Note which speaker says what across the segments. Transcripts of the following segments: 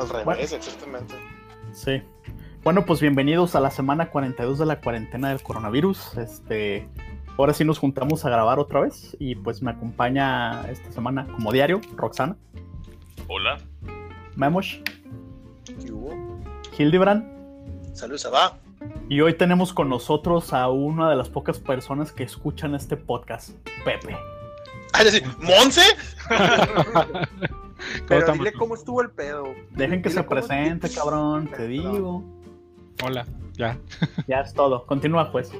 Speaker 1: Al revés, exactamente.
Speaker 2: Sí. Bueno, pues bienvenidos a la semana 42 de la cuarentena del coronavirus. Este, ahora sí nos juntamos a grabar otra vez y pues me acompaña esta semana como diario Roxana.
Speaker 3: Hola.
Speaker 2: Memosh.
Speaker 1: ¿Qué hubo?
Speaker 2: Hildebrand.
Speaker 1: Saludos, va.
Speaker 2: Y hoy tenemos con nosotros a una de las pocas personas que escuchan este podcast, Pepe.
Speaker 1: Ah, decir, ¿Monse?
Speaker 4: Pero dile cómo estuvo el pedo.
Speaker 2: Dejen que se presente, cabrón, te digo.
Speaker 5: Hola, ya.
Speaker 2: Ya es todo. Continúa, pues.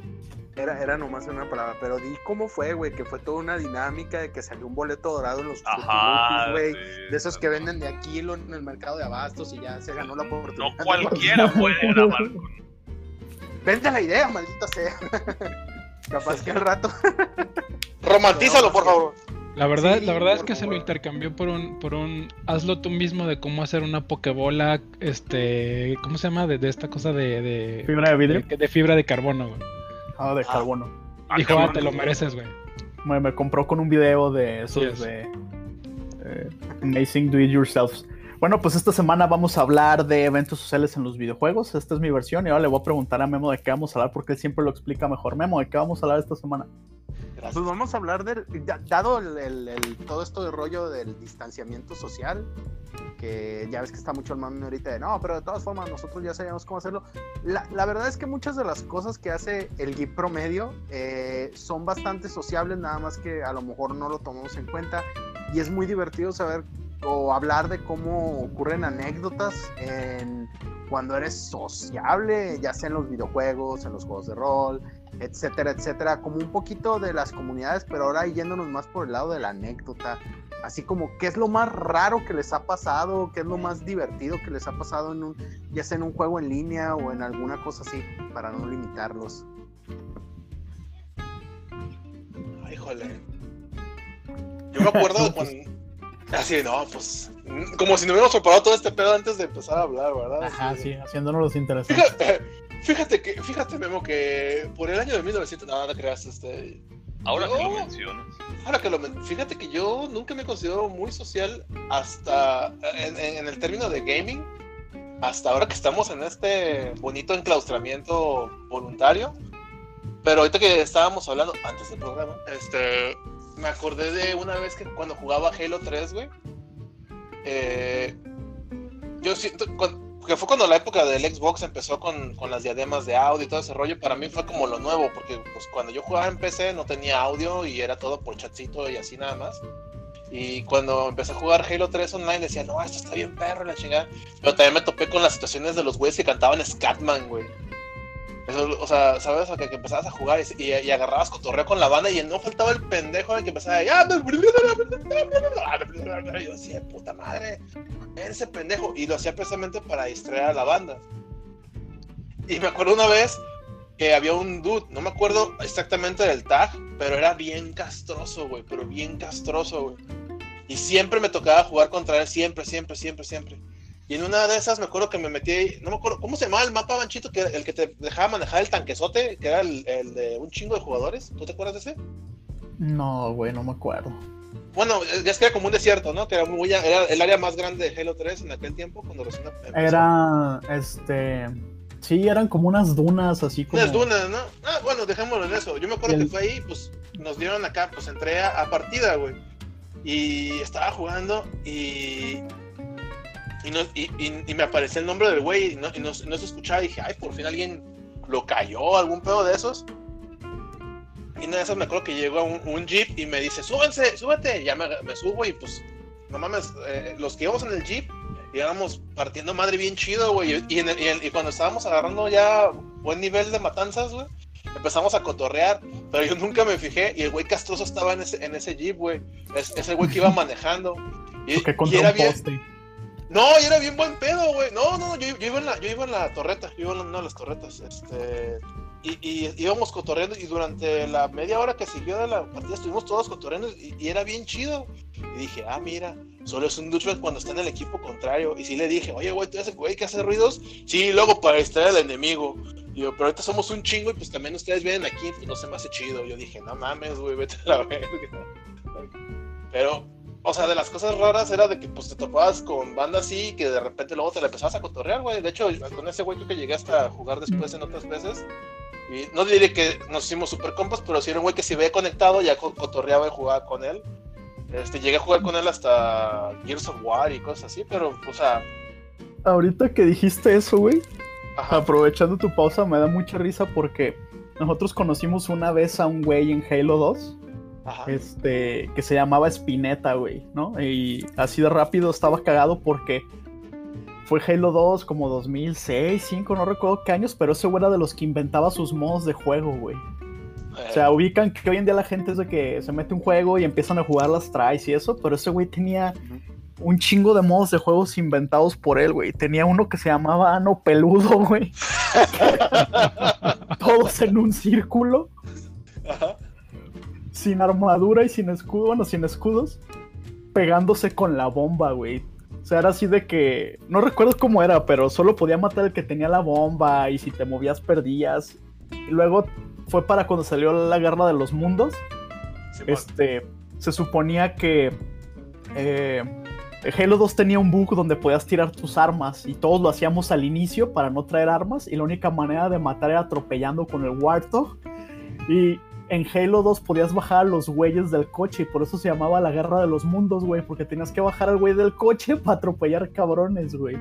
Speaker 4: Era, era nomás una palabra, pero di cómo fue, güey, que fue toda una dinámica de que salió un boleto dorado en los güey.
Speaker 3: sí,
Speaker 4: de esos que venden de aquí lo- en el mercado de abastos y ya se ganó la oportunidad.
Speaker 3: No cualquiera puede grabar con...
Speaker 4: Vende la idea, maldita sea. Capaz que al rato.
Speaker 1: Romantízalo, por favor.
Speaker 5: La verdad,
Speaker 4: Sí,
Speaker 5: la verdad es que se lo intercambió por un, por un hazlo tú mismo de cómo hacer una pokebola, este, ¿cómo se llama? De, de esta cosa de, de,
Speaker 2: Fibra de vidrio.
Speaker 5: de, de fibra de carbono, güey.
Speaker 2: Ah, de
Speaker 1: Ah.
Speaker 2: carbono.
Speaker 3: Ah,
Speaker 5: Dijo, ah, te lo mereces, güey.
Speaker 2: Me, me compró con un video de esos
Speaker 5: Yes.
Speaker 2: de eh, Amazing Do It Yourselves. Bueno, pues esta semana vamos a hablar de eventos sociales en los videojuegos. Esta es mi versión y ahora le voy a preguntar a Memo de qué vamos a hablar porque él siempre lo explica mejor. Memo, ¿de qué vamos a hablar esta semana?
Speaker 4: Pues vamos a hablar del. Dado el, el- el- todo esto de rollo del distanciamiento social, que ya ves que está mucho el mame ahorita de no, pero de todas formas nosotros ya sabíamos cómo hacerlo. La, la verdad es que muchas de las cosas que hace el geek promedio eh, son bastante sociables, nada más que a lo mejor no lo tomamos en cuenta. Y es muy divertido saber o hablar de cómo ocurren anécdotas en cuando eres sociable, ya sea en los videojuegos, en los juegos de rol, etcétera, etcétera, como un poquito de las comunidades, pero ahora yéndonos más por el lado de la anécdota, así como qué es lo más raro que les ha pasado, qué es lo más divertido que les ha pasado en un, ya sea en un juego en línea o en alguna cosa así, para no limitarlos.
Speaker 1: Híjole. Yo me acuerdo de cuando. Así, no, pues. Como si no hubiéramos preparado todo este pedo antes de empezar a hablar, ¿verdad?
Speaker 2: Ajá,
Speaker 1: Así
Speaker 2: sí, haciéndonos los interesantes.
Speaker 1: Fíjate, fíjate que, fíjate, Memo, que por el año de 1900. No, no creas, este.
Speaker 3: Ahora que lo mencionas.
Speaker 1: Ahora que lo men- fíjate que yo nunca me considero muy social hasta en, en- en el término de gaming, hasta ahora que estamos en este bonito enclaustramiento voluntario. Pero ahorita que estábamos hablando antes del programa, este, me acordé de una vez que cuando jugaba Halo 3, güey. eh, yo siento que fue cuando la época del Xbox empezó con, con las diademas de audio y todo ese rollo. Para mí fue como lo nuevo, porque pues, cuando yo jugaba en PC no tenía audio y era todo por chatcito y así nada más. Y cuando empecé a jugar Halo 3 online decía, no, esto está bien perro, la chingada. Pero también me topé con las situaciones de los güeyes que cantaban Scatman, güey. O sea, ¿sabes? O que, empezabas a jugar y, y, y agarrabas cotorreo con la banda y no faltaba el pendejo de que empezaba a... "Ah, Y yo decía, puta madre, ese pendejo. Y lo hacía precisamente para distraer a la banda. Y me acuerdo una vez que había un dude, no me acuerdo exactamente del tag, pero era bien castroso, güey, pero bien castroso, güey. Y siempre me tocaba jugar contra él, siempre, siempre, siempre, siempre. Y en una de esas me acuerdo que me metí, ahí, no me acuerdo, ¿cómo se llamaba el mapa, Banchito? Que el que te dejaba manejar el tanquesote, que era el, el de un chingo de jugadores. ¿Tú te acuerdas de ese?
Speaker 2: No, güey, no me acuerdo.
Speaker 1: Bueno, ya es que era como un desierto, ¿no? Que era, muy, era el área más grande de Halo 3 en aquel tiempo, cuando recién empezó.
Speaker 2: Era, este... Sí, eran como unas dunas, así como...
Speaker 1: Unas dunas, ¿no? Ah, bueno, dejémoslo en eso. Yo me acuerdo
Speaker 2: El-
Speaker 1: que fue ahí, pues nos dieron acá, pues entré a, a partida, güey. Y estaba jugando y. Y, no- y, y- y me apareció el nombre del güey y no, no, no se escuchaba. Y dije, ay, por fin alguien lo cayó, algún pedo de esos. Y una de esas me acuerdo que llegó un, un jeep y me dice, súbense, súbete. Y ya me, me subo y pues, no mames, eh, los que íbamos en el jeep íbamos partiendo madre bien chido, güey. Y, en el- y en- y cuando estábamos agarrando ya buen nivel de matanzas, güey, empezamos a cotorrear. Pero yo nunca me fijé y el güey castroso estaba en ese, en ese jeep, güey. Es, es el güey que iba manejando. Y, y era bien,
Speaker 2: poste.
Speaker 1: No, y era bien buen pedo, güey. No, no, yo, yo iba en la, yo iba en la torreta, yo iba en una de las torretas, este, y, y íbamos cotorreando y durante la media hora que siguió de la partida estuvimos todos cotorreando y, y era bien chido. Y dije, ah, mira, solo es un douchebag cuando está en el equipo contrario. Y sí le dije, oye, güey, ¿tú eres el güey que hace ruidos? Sí, luego para distraer al enemigo. Y yo, pero ahorita somos un chingo y pues también ustedes vienen aquí, pues no se me hace chido. Yo dije, no mames, güey, vete a la verga. Pero o sea, de las cosas raras era de que pues te topabas con bandas así y que de repente luego te la empezabas a cotorrear, güey. De hecho, con ese güey creo que llegué hasta jugar después en otras veces. Y no diré que nos hicimos super compas, pero sí era un güey que si veía conectado ya co- cotorreaba y jugaba con él. Este, llegué a jugar con él hasta Gears of War y cosas así, pero, o sea,
Speaker 2: Ahorita que dijiste eso, güey, aprovechando tu pausa, me da mucha risa porque nosotros conocimos una vez a un güey en Halo 2
Speaker 1: ajá.
Speaker 2: este, que se llamaba Spinetta, güey, ¿no? Y así de rápido estaba cagado porque fue Halo 2 como 2006, 2005, no recuerdo qué años, pero ese güey era de los que inventaba sus modos de juego, güey. O sea, ubican que hoy en día la gente es de que se mete un juego y empiezan a jugar las tries y eso, pero ese güey tenía un chingo de modos de juegos inventados por él, güey. Tenía uno que se llamaba Ano Peludo, güey. Todos en un círculo,
Speaker 1: Ajá.
Speaker 2: Sin armadura y sin escudo, bueno, sin escudos, pegándose con la bomba, güey. O sea, era así de que. No recuerdo cómo era, pero solo podía matar el que tenía la bomba y si te movías perdías. Y luego fue para cuando salió la guerra de los mundos. Este, se suponía que eh, Halo 2 tenía un bug donde podías tirar tus armas y todos lo hacíamos al inicio para no traer armas y la única manera de matar era atropellando con el Warthog y en Halo 2 podías bajar a los güeyes del coche y por eso se llamaba la guerra de los mundos, güey, porque tenías que bajar al güey del coche para atropellar cabrones, güey.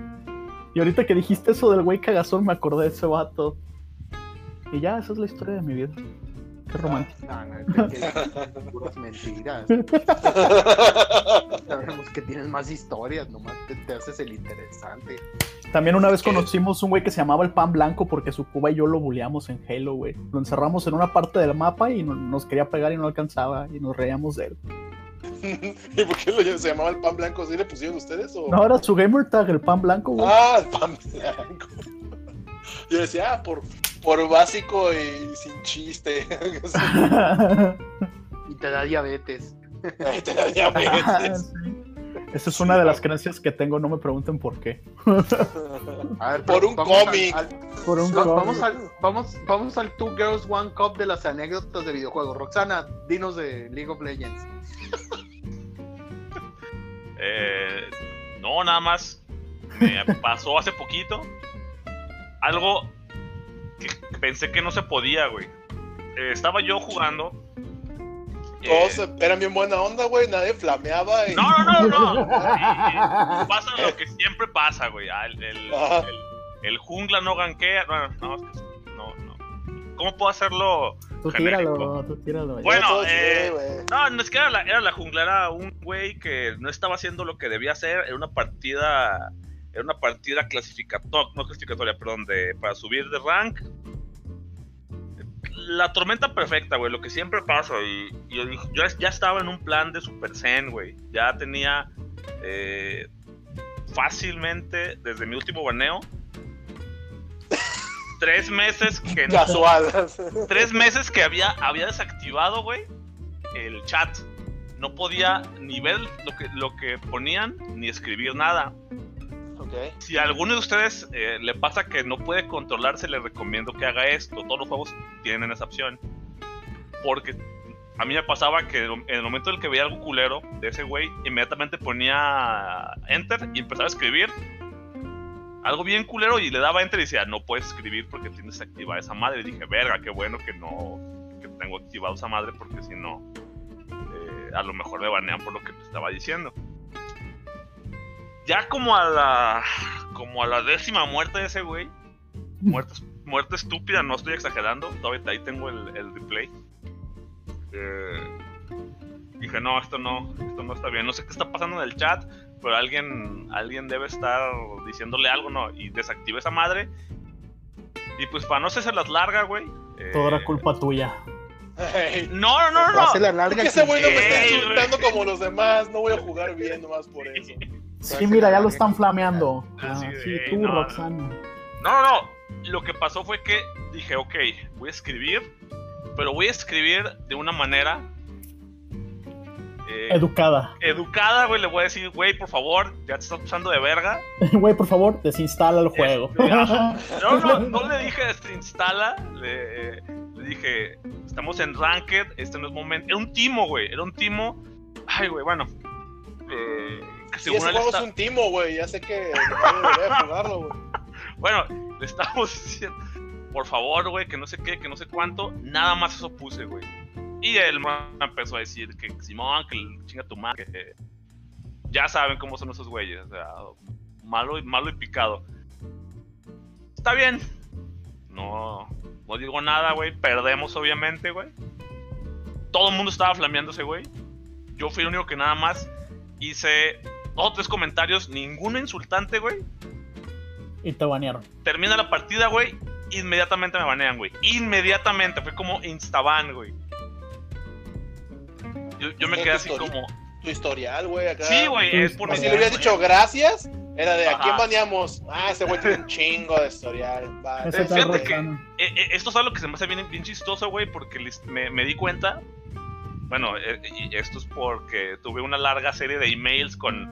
Speaker 2: Y ahorita que dijiste eso del güey cagazón me acordé de ese vato. Y ya, esa es la historia de mi vida. Qué romántico.
Speaker 4: No, no, que- que- puras mentiras. Sabemos que tienes más historias, nomás te, te haces el interesante.
Speaker 2: También una vez conocimos un güey que se llamaba el Pan Blanco porque su Cuba y yo lo buleamos en Halo, güey. Lo encerramos en una parte del mapa y no- nos quería pegar y no alcanzaba y nos reíamos de él.
Speaker 1: ¿Y por qué lo, se llamaba el pan blanco? ¿Sí le pusieron ustedes? O...
Speaker 2: No, era su gamer tag, el Pan Blanco, güey.
Speaker 1: Ah, el pan blanco. Yo decía, ah, por, por básico y sin chiste.
Speaker 4: Y te da diabetes.
Speaker 1: Te da diabetes.
Speaker 2: Sí. Esa es una de las creencias que tengo, no me pregunten por qué.
Speaker 4: A ver,
Speaker 1: Por un
Speaker 4: al-
Speaker 1: cómic.
Speaker 4: al-
Speaker 2: Por un
Speaker 4: va-
Speaker 2: cómic.
Speaker 4: vamos, al, vamos, vamos al Two Girls One Cup de las anécdotas de videojuegos. Roxana, dinos de League of Legends.
Speaker 3: Eh, no, nada más. Me pasó hace poquito. Algo que pensé que no se podía, güey. Eh, estaba yo jugando. eh,
Speaker 1: Todos eran bien buena onda, güey. Nadie flameaba. Y...
Speaker 3: No, no, no, no. Y pasa lo que siempre pasa, güey. Ah, El, el, el- el jungla no ganquea. Bueno, no, es que- no, no. ¿Cómo puedo hacerlo?
Speaker 2: Tú
Speaker 3: genérico.
Speaker 2: tíralo, tú tíralo.
Speaker 3: Bueno, eh. No, no es que era la, era la jungla, era un güey que no estaba haciendo lo que debía hacer. Era una partida. Era una partida clasificatoria. No clasificatoria, perdón, de, para subir de rank. La tormenta perfecta, güey, lo que siempre pasa. Y, y yo, yo ya estaba en un plan de Super Zen, güey. Ya tenía eh, fácilmente, desde mi último baneo, tres meses que no
Speaker 1: Casual.
Speaker 3: tres meses que había, había desactivado, güey, el chat. No podía ni ver lo que, lo que ponían, ni escribir nada.
Speaker 1: Ok.
Speaker 3: Si a alguno de ustedes eh, le pasa que no puede controlarse, le recomiendo que haga esto. Todos los juegos tienen esa opción. Porque a mí me pasaba que en el momento en el que veía algo culero de ese güey, inmediatamente ponía enter y empezaba a escribir. Algo bien culero y le daba enter y decía, no puedes escribir porque tienes activada esa madre. Y dije, verga, qué bueno que no, que tengo activado esa madre porque si no, eh, a lo mejor me banean por lo que te estaba diciendo. Ya como a la, como a la décima muerte de ese güey, muerte, muerte estúpida, no estoy exagerando, todavía ahí tengo el, el replay. Eh, dije, no, esto no, esto no está bien. No sé qué está pasando en el chat, pero alguien, alguien debe estar diciéndole algo, ¿no? Y desactivé esa madre. Y pues para no hacerse las largas, güey. eh,
Speaker 2: Todo era culpa tuya.
Speaker 3: No, no, no, no.
Speaker 4: La
Speaker 1: es
Speaker 4: larga
Speaker 1: que ese güey no me está insultando como los demás. No voy a jugar bien nomás por eso.
Speaker 2: Sí, mira, ya lo están flameando. Ah, sí, tú,
Speaker 3: no, no.
Speaker 2: Roxana.
Speaker 3: No, no, no. Lo que pasó fue que dije, ok, voy a escribir, pero voy a escribir de una manera eh,
Speaker 2: Educada.
Speaker 3: educada, güey. Le voy a decir, güey, por favor, ya te estás pasando de verga.
Speaker 2: Güey, por favor, desinstala el juego.
Speaker 3: Este. No, no, no le dije, este, instala. Le, le dije, estamos en Ranked, este no es momento. Era un timo, güey, era un timo. Ay, güey, bueno. eh, según
Speaker 1: ese
Speaker 3: él
Speaker 1: juego
Speaker 3: está-
Speaker 1: es un timo, güey. Ya sé que no debería jugarlo, güey.
Speaker 3: Bueno, le estamos diciendo, por favor, güey, que no sé qué, que no sé cuánto. Nada más eso puse, güey. Y él empezó a decir que Simón, que el- chinga tu madre, que ya saben cómo son esos güeyes, o sea, malo y malo y picado. Está bien. No, no digo nada, güey. Perdemos, obviamente, güey. Todo el mundo estaba flameando ese güey. Yo fui el único que nada más hice dos o tres comentarios, ninguno insultante, güey
Speaker 2: Y te banearon.
Speaker 3: termina la partida, güey, inmediatamente me banean, güey. Inmediatamente, fue como instaban, güey. Yo, yo me
Speaker 1: ¿Qué
Speaker 3: quedé así
Speaker 1: historia?
Speaker 3: como...
Speaker 1: Tu historial, güey, acá.
Speaker 3: Sí, güey, es por
Speaker 1: Como
Speaker 3: mi...
Speaker 1: si le hubieras dicho gracias, era de ¿a
Speaker 3: Ajá.
Speaker 1: quién baneamos? Ah, ese güey tiene un chingo de historial. Va,
Speaker 2: Ese
Speaker 3: fíjate que-. Eh, eh, esto es algo que se me hace bien, bien chistoso, güey, porque me di cuenta... Bueno, eh, y esto es porque tuve una larga serie de emails con,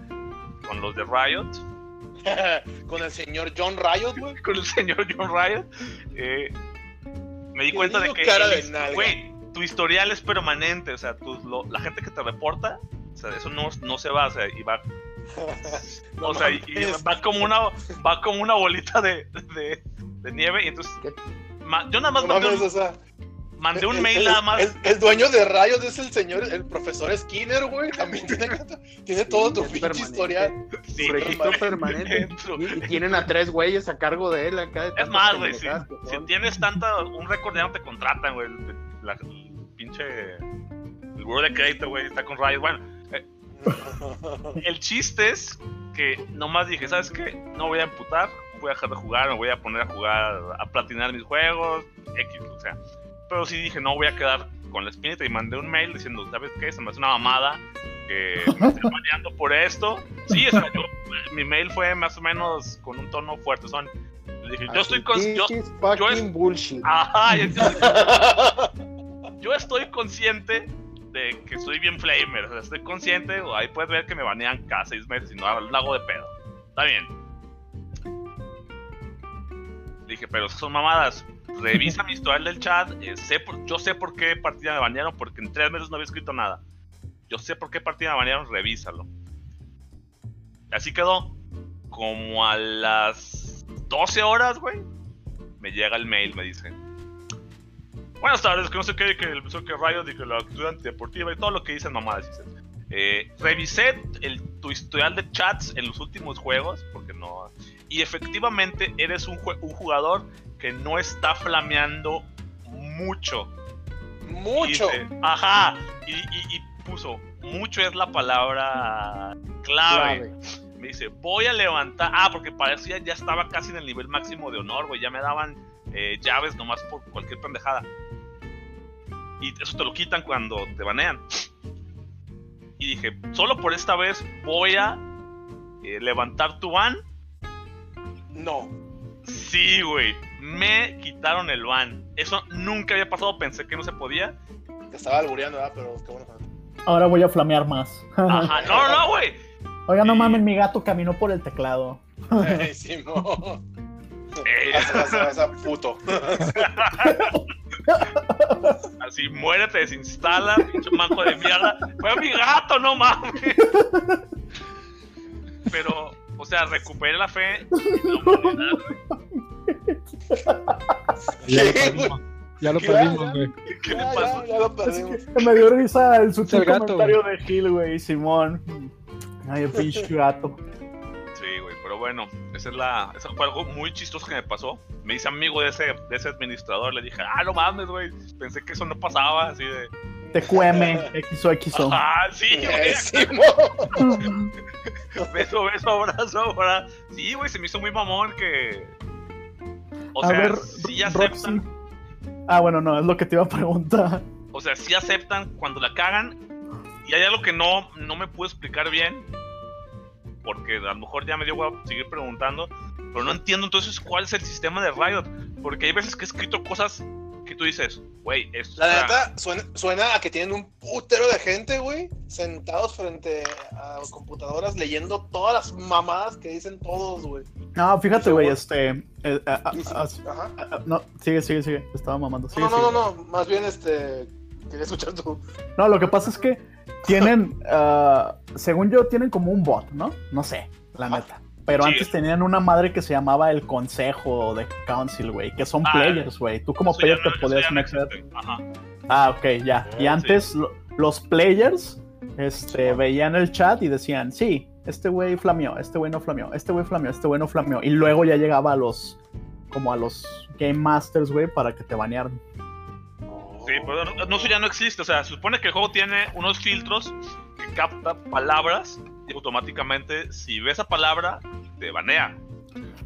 Speaker 3: con los de Riot.
Speaker 1: Con el señor John Riot, güey.
Speaker 3: con el señor John Riot. eh, me di cuenta de que,
Speaker 1: de
Speaker 3: güey, tu historial es permanente, o sea, tu- lo- la gente que te reporta, o sea, eso no, no se va, o sea, y va,
Speaker 1: No
Speaker 3: o sea, y, va como una, va como una bolita de, de, de nieve, y entonces, yo nada más
Speaker 1: No
Speaker 3: mandé
Speaker 1: mames,
Speaker 3: un,
Speaker 1: o sea,
Speaker 3: mandé un mail
Speaker 1: el-
Speaker 3: nada más,
Speaker 1: El, el dueño de Riot es el señor, el profesor Skinner, güey. También tiene, tiene todo tu pinche historial.
Speaker 3: sí,
Speaker 4: registro permanente. Y, y tienen a tres güeyes a cargo de él acá. de
Speaker 3: Es más, güey, si, si tienes tanta, un récord ya no te contratan, güey, el, la- el pinche, el buro de crédito, güey, está con Riot, bueno, El chiste es que nomás dije, ¿sabes qué? No voy a emputar, voy a dejar de jugar, me voy a poner a jugar, a platinar mis juegos, X, o sea. Pero sí dije, no voy a quedar con la espinita y mandé un mail diciendo, ¿sabes qué? Se me hace una mamada que me estén baneando por esto. Sí, o sea, yo, mi mail fue más o menos con un tono fuerte, son. Le dije, yo estoy con... Yo,
Speaker 4: this is fucking
Speaker 3: yo es-
Speaker 4: bullshit.
Speaker 3: ajá, yo, yo estoy consciente de que soy bien flamer, o sea, estoy consciente, o ahí puedes ver que me banean cada seis meses y no hago de pedo. Está bien. Dije, pero esas son mamadas. Revisa mi historial del chat. eh, sé por- yo sé por qué partida me banearon, porque en tres meses no había escrito nada. Yo sé por qué partida me banearon, revísalo. Así quedó. Como a las 12 horas, güey. Me llega el mail, me dice. Buenas tardes, que no sé qué, que el que Riot y que la actividad antideportiva y todo lo que dicen mamadas. Eh, revisé el, tu historial de chats en los últimos juegos, porque no. Y efectivamente eres un, un jugador que no está flameando mucho.
Speaker 1: Mucho.
Speaker 3: Dice, ajá. Y, y- y puso, mucho es la palabra clave.
Speaker 4: Clave.
Speaker 3: Me dice, voy a levantar. Ah, porque parecía ya estaba casi en el nivel máximo de honor, güey. Ya me daban eh, llaves nomás por cualquier pendejada. Y eso te lo quitan cuando te banean. Y dije, solo por esta vez voy a eh, levantar tu ban.
Speaker 1: No.
Speaker 3: Sí, güey. Me quitaron el ban. Eso nunca había pasado. Pensé que no se podía.
Speaker 1: Te estaba albureando, ¿verdad? Pero qué bueno.
Speaker 2: Ahora voy a flamear más.
Speaker 3: Ajá. No, no, güey.
Speaker 2: Oiga, no
Speaker 3: Sí.
Speaker 2: mames, mi gato caminó por el teclado.
Speaker 1: Ay, Simón.
Speaker 3: Eh,
Speaker 1: Esa- esa- esa puto.
Speaker 3: Así muere, te desinstala, pinche manco de mierda. Fue mi gato, no mames. Pero, o sea, recuperé la fe la humanidad, güey.
Speaker 5: Ya lo
Speaker 1: ¿Qué,
Speaker 5: perdimos. Ya lo
Speaker 1: ¿Qué?
Speaker 5: perdimos, güey.
Speaker 3: ¿Qué le
Speaker 1: Ya,
Speaker 3: pasó?
Speaker 1: ya, ya lo
Speaker 2: Es
Speaker 1: perdimos.
Speaker 2: que me dio risa el sutil
Speaker 5: el gato,
Speaker 2: comentario de Gil, güey, Simón. Ay, el pinche gato.
Speaker 3: Sí, güey, pero bueno, esa es la, eso fue algo muy chistoso que me pasó. Me hice amigo de ese, de ese administrador, le dije, ah, no mames, güey, pensé que eso no pasaba, así de,
Speaker 2: TQM, XOXO.
Speaker 3: ah, sí, güey, beso, beso, abrazo, abrazo. Sí, güey, se me hizo muy mamón que, o
Speaker 2: a
Speaker 3: sea,
Speaker 2: ver,
Speaker 3: sí
Speaker 2: Roxy.
Speaker 3: aceptan,
Speaker 2: Ah, bueno, no, es lo que te iba a preguntar.
Speaker 3: o sea, sí aceptan cuando la cagan, y hay algo que no, no me pude explicar bien, porque a lo mejor ya me dio hueva seguir preguntando, pero no entiendo entonces cuál es el sistema de Riot, porque hay veces que he escrito cosas tú dices, güey, esto
Speaker 1: La
Speaker 3: está-
Speaker 1: neta, suena, suena a que tienen un putero de gente, güey, sentados frente a computadoras leyendo todas las mamadas que dicen todos, güey.
Speaker 2: No, fíjate, güey, este. eh, ah, ah, ah,
Speaker 1: Ajá.
Speaker 2: ah, no, sigue, sigue, sigue. Estaba mamando. Sigue,
Speaker 1: No, no, no,
Speaker 2: sigue.
Speaker 1: no, más bien este. Quería escuchar tú.
Speaker 2: No, lo que pasa es que tienen, ah, según yo, tienen como un bot, ¿no? No sé, la
Speaker 1: Ah.
Speaker 2: neta. Pero
Speaker 3: Sí.
Speaker 2: antes tenían una madre que se llamaba el Consejo de Council, güey, que son
Speaker 3: Ah,
Speaker 2: players, güey. Tú como player te podías
Speaker 3: existe. Ajá.
Speaker 2: Ah, ok, ya. Y
Speaker 1: Sí.
Speaker 2: antes lo- los players este, veían el chat y decían, sí, este güey flameó, este güey no flameó, este güey flameó, este güey no flameó. Y luego ya llegaba a los, como a los Game Masters, güey, para que te banearan.
Speaker 3: Sí, pero no, no, eso ya no existe. O sea, se supone que el juego tiene unos filtros que capta palabras y automáticamente, si ves esa palabra, te banea.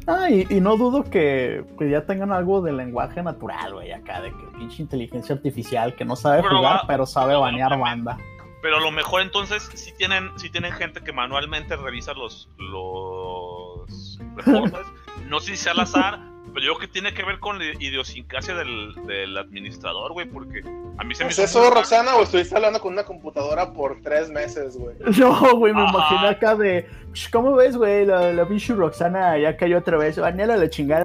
Speaker 2: Ah, y, y no dudo que, que ya tengan algo de lenguaje natural, güey, acá, de que pinche inteligencia artificial que no sabe
Speaker 3: Pero
Speaker 2: jugar,
Speaker 3: va-
Speaker 2: pero sabe banear banda.
Speaker 3: Pero a lo mejor entonces sí tienen, sí tienen gente que manualmente revisa los, los reportes. No sé si sea al azar, pero yo creo que tiene que ver con la idiosincrasia del, del administrador, güey, porque a mí se me
Speaker 1: ¿Es eso. Roxana, o estuviste hablando con una computadora por tres meses, güey?
Speaker 2: No, güey, me imaginé acá de, "Sh, ¿cómo ves, güey? La, la pinche Roxana ya cayó otra vez, baneala la chingada.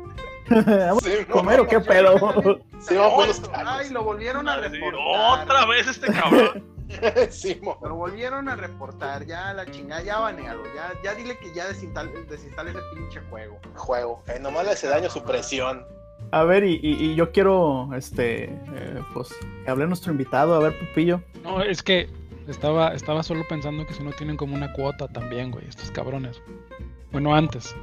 Speaker 2: ¿Vamos
Speaker 1: Sí,
Speaker 2: a comer o qué pedo?
Speaker 1: Sí, vamos
Speaker 4: Ay, lo volvieron a reportar.
Speaker 3: Otra vez este cabrón.
Speaker 1: sí.
Speaker 4: Lo volvieron a reportar, ya la chingada, ya banealo, ya, ya dile que ya desinstale, desinstale ese pinche juego.
Speaker 1: Juego. Eh, nomás le hace daño su presión.
Speaker 2: A ver, y, y- y yo quiero, este, eh, pues, que hable nuestro invitado, a ver, Pupillo.
Speaker 5: No, es que estaba, estaba solo pensando que si no tienen como una cuota también, güey, estos cabrones. Bueno, antes.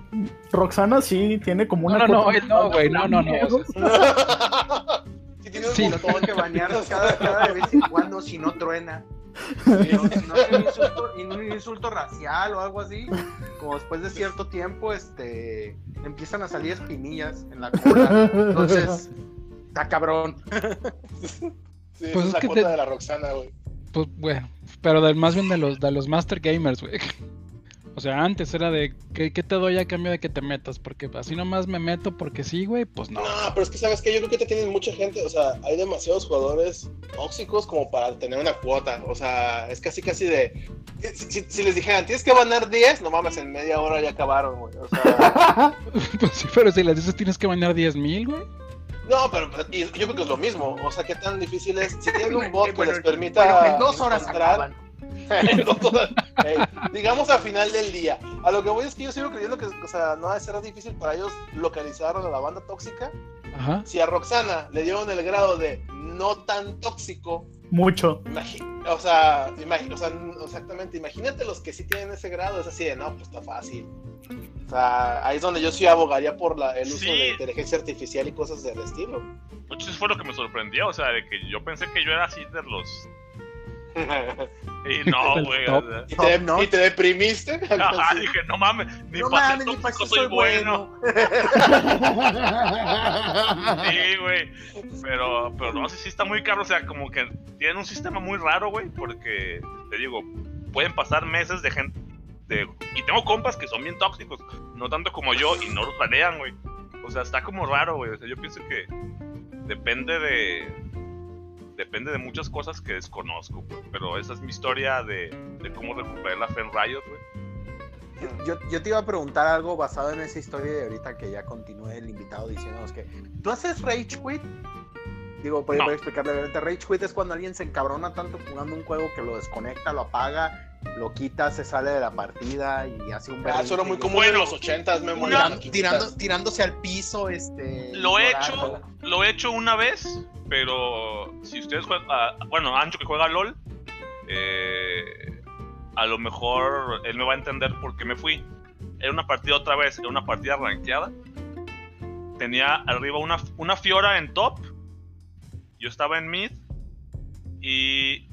Speaker 2: Roxana sí tiene como una...
Speaker 5: No, no, no,
Speaker 2: cuota-
Speaker 5: no, güey, no, no, no. o sea,
Speaker 1: sí, tiene un
Speaker 5: Sí.
Speaker 1: montón.
Speaker 4: Tengo que banearlos cada, cada de vez en cuando si no truena. No, si no es un insulto, un racial o algo así, como después de cierto tiempo, este, empiezan a salir espinillas en la cola. Entonces, está cabrón.
Speaker 1: Sí,
Speaker 5: Pues
Speaker 1: es
Speaker 5: es
Speaker 1: la
Speaker 5: que
Speaker 1: cuota
Speaker 5: te-
Speaker 1: de la Roxana, güey.
Speaker 5: pues bueno, pero del, más bien de los, de los Master Gamers, güey. O sea, antes era de, ¿qué, qué te doy a cambio de que te metas? Porque así nomás me meto porque sí, güey, pues no.
Speaker 1: No, pero es que sabes que yo creo que te tienen mucha gente, o sea, hay demasiados jugadores tóxicos como para tener una cuota, o sea, es casi casi de si, si- si les dijeran, tienes que banar 10, no mames, en media hora ya acabaron, güey. O sea,
Speaker 5: Pues sí, pero si les dices tienes que bañar 10 mil, güey.
Speaker 1: no, pero y yo creo que es lo mismo, o sea, qué tan difícil es si tienen un bot que
Speaker 4: Bueno,
Speaker 1: les permita
Speaker 4: bueno, en dos horas
Speaker 1: encontrar-
Speaker 4: acaban.
Speaker 1: Digamos al final del día. A lo que voy es que yo sigo creyendo que, o sea, no va a ser difícil para ellos localizar a la banda tóxica.
Speaker 5: Ajá.
Speaker 1: Si a Roxana le dieron el grado de no tan tóxico,
Speaker 2: Mucho.
Speaker 1: O sea, o sea, exactamente, imagínate los que sí tienen ese grado, es así de, no, pues está fácil. O sea, ahí es donde yo sí abogaría por la, el uso
Speaker 3: Sí.
Speaker 1: de inteligencia artificial y cosas del estilo.
Speaker 3: Hecho, eso fue lo que me sorprendió, o sea, de que yo pensé que yo era así de los... Y no, güey.
Speaker 5: top.
Speaker 3: o sea,
Speaker 1: ¿Y, te,
Speaker 4: Top notch.
Speaker 1: ¿Y te deprimiste?
Speaker 3: Ajá, dije, no mames, ni
Speaker 4: No
Speaker 3: para
Speaker 4: mames, ni para soy bueno.
Speaker 3: Sí, güey. Pero, pero no sé si está muy caro. O sea, como que tienen un sistema muy raro, güey. Porque, te digo, pueden pasar meses de gente. De, y tengo compas que son bien tóxicos. No tanto como yo y no los planean, güey. O sea, está como raro, güey. O sea, yo pienso que depende de. Depende de muchas cosas que desconozco, güey. Pero esa es mi historia de, de cómo recuperar la fe en Riot, güey.
Speaker 4: Yo, yo te iba a preguntar algo basado en esa historia de ahorita que ya continúe el invitado diciéndonos que ¿tú haces rage quit? Digo, para
Speaker 3: No.
Speaker 4: explicarle rage quit es cuando alguien se encabrona tanto jugando un juego que lo desconecta, lo apaga, lo quita, se sale de la partida y hace un
Speaker 1: Ah, eso era muy
Speaker 4: berrinche.
Speaker 1: común
Speaker 3: Bueno,
Speaker 1: en los ochentas, me
Speaker 3: una-
Speaker 4: Tirando- tirándose al piso, este.
Speaker 3: Lo he hecho, lo he hecho una vez, pero si ustedes juegan, ah, bueno, Ancho que juega LOL, eh, a lo mejor él me va a entender por qué me fui. Era una partida otra vez, era una partida rankeada. Tenía arriba una, una Fiora en top, yo estaba en mid y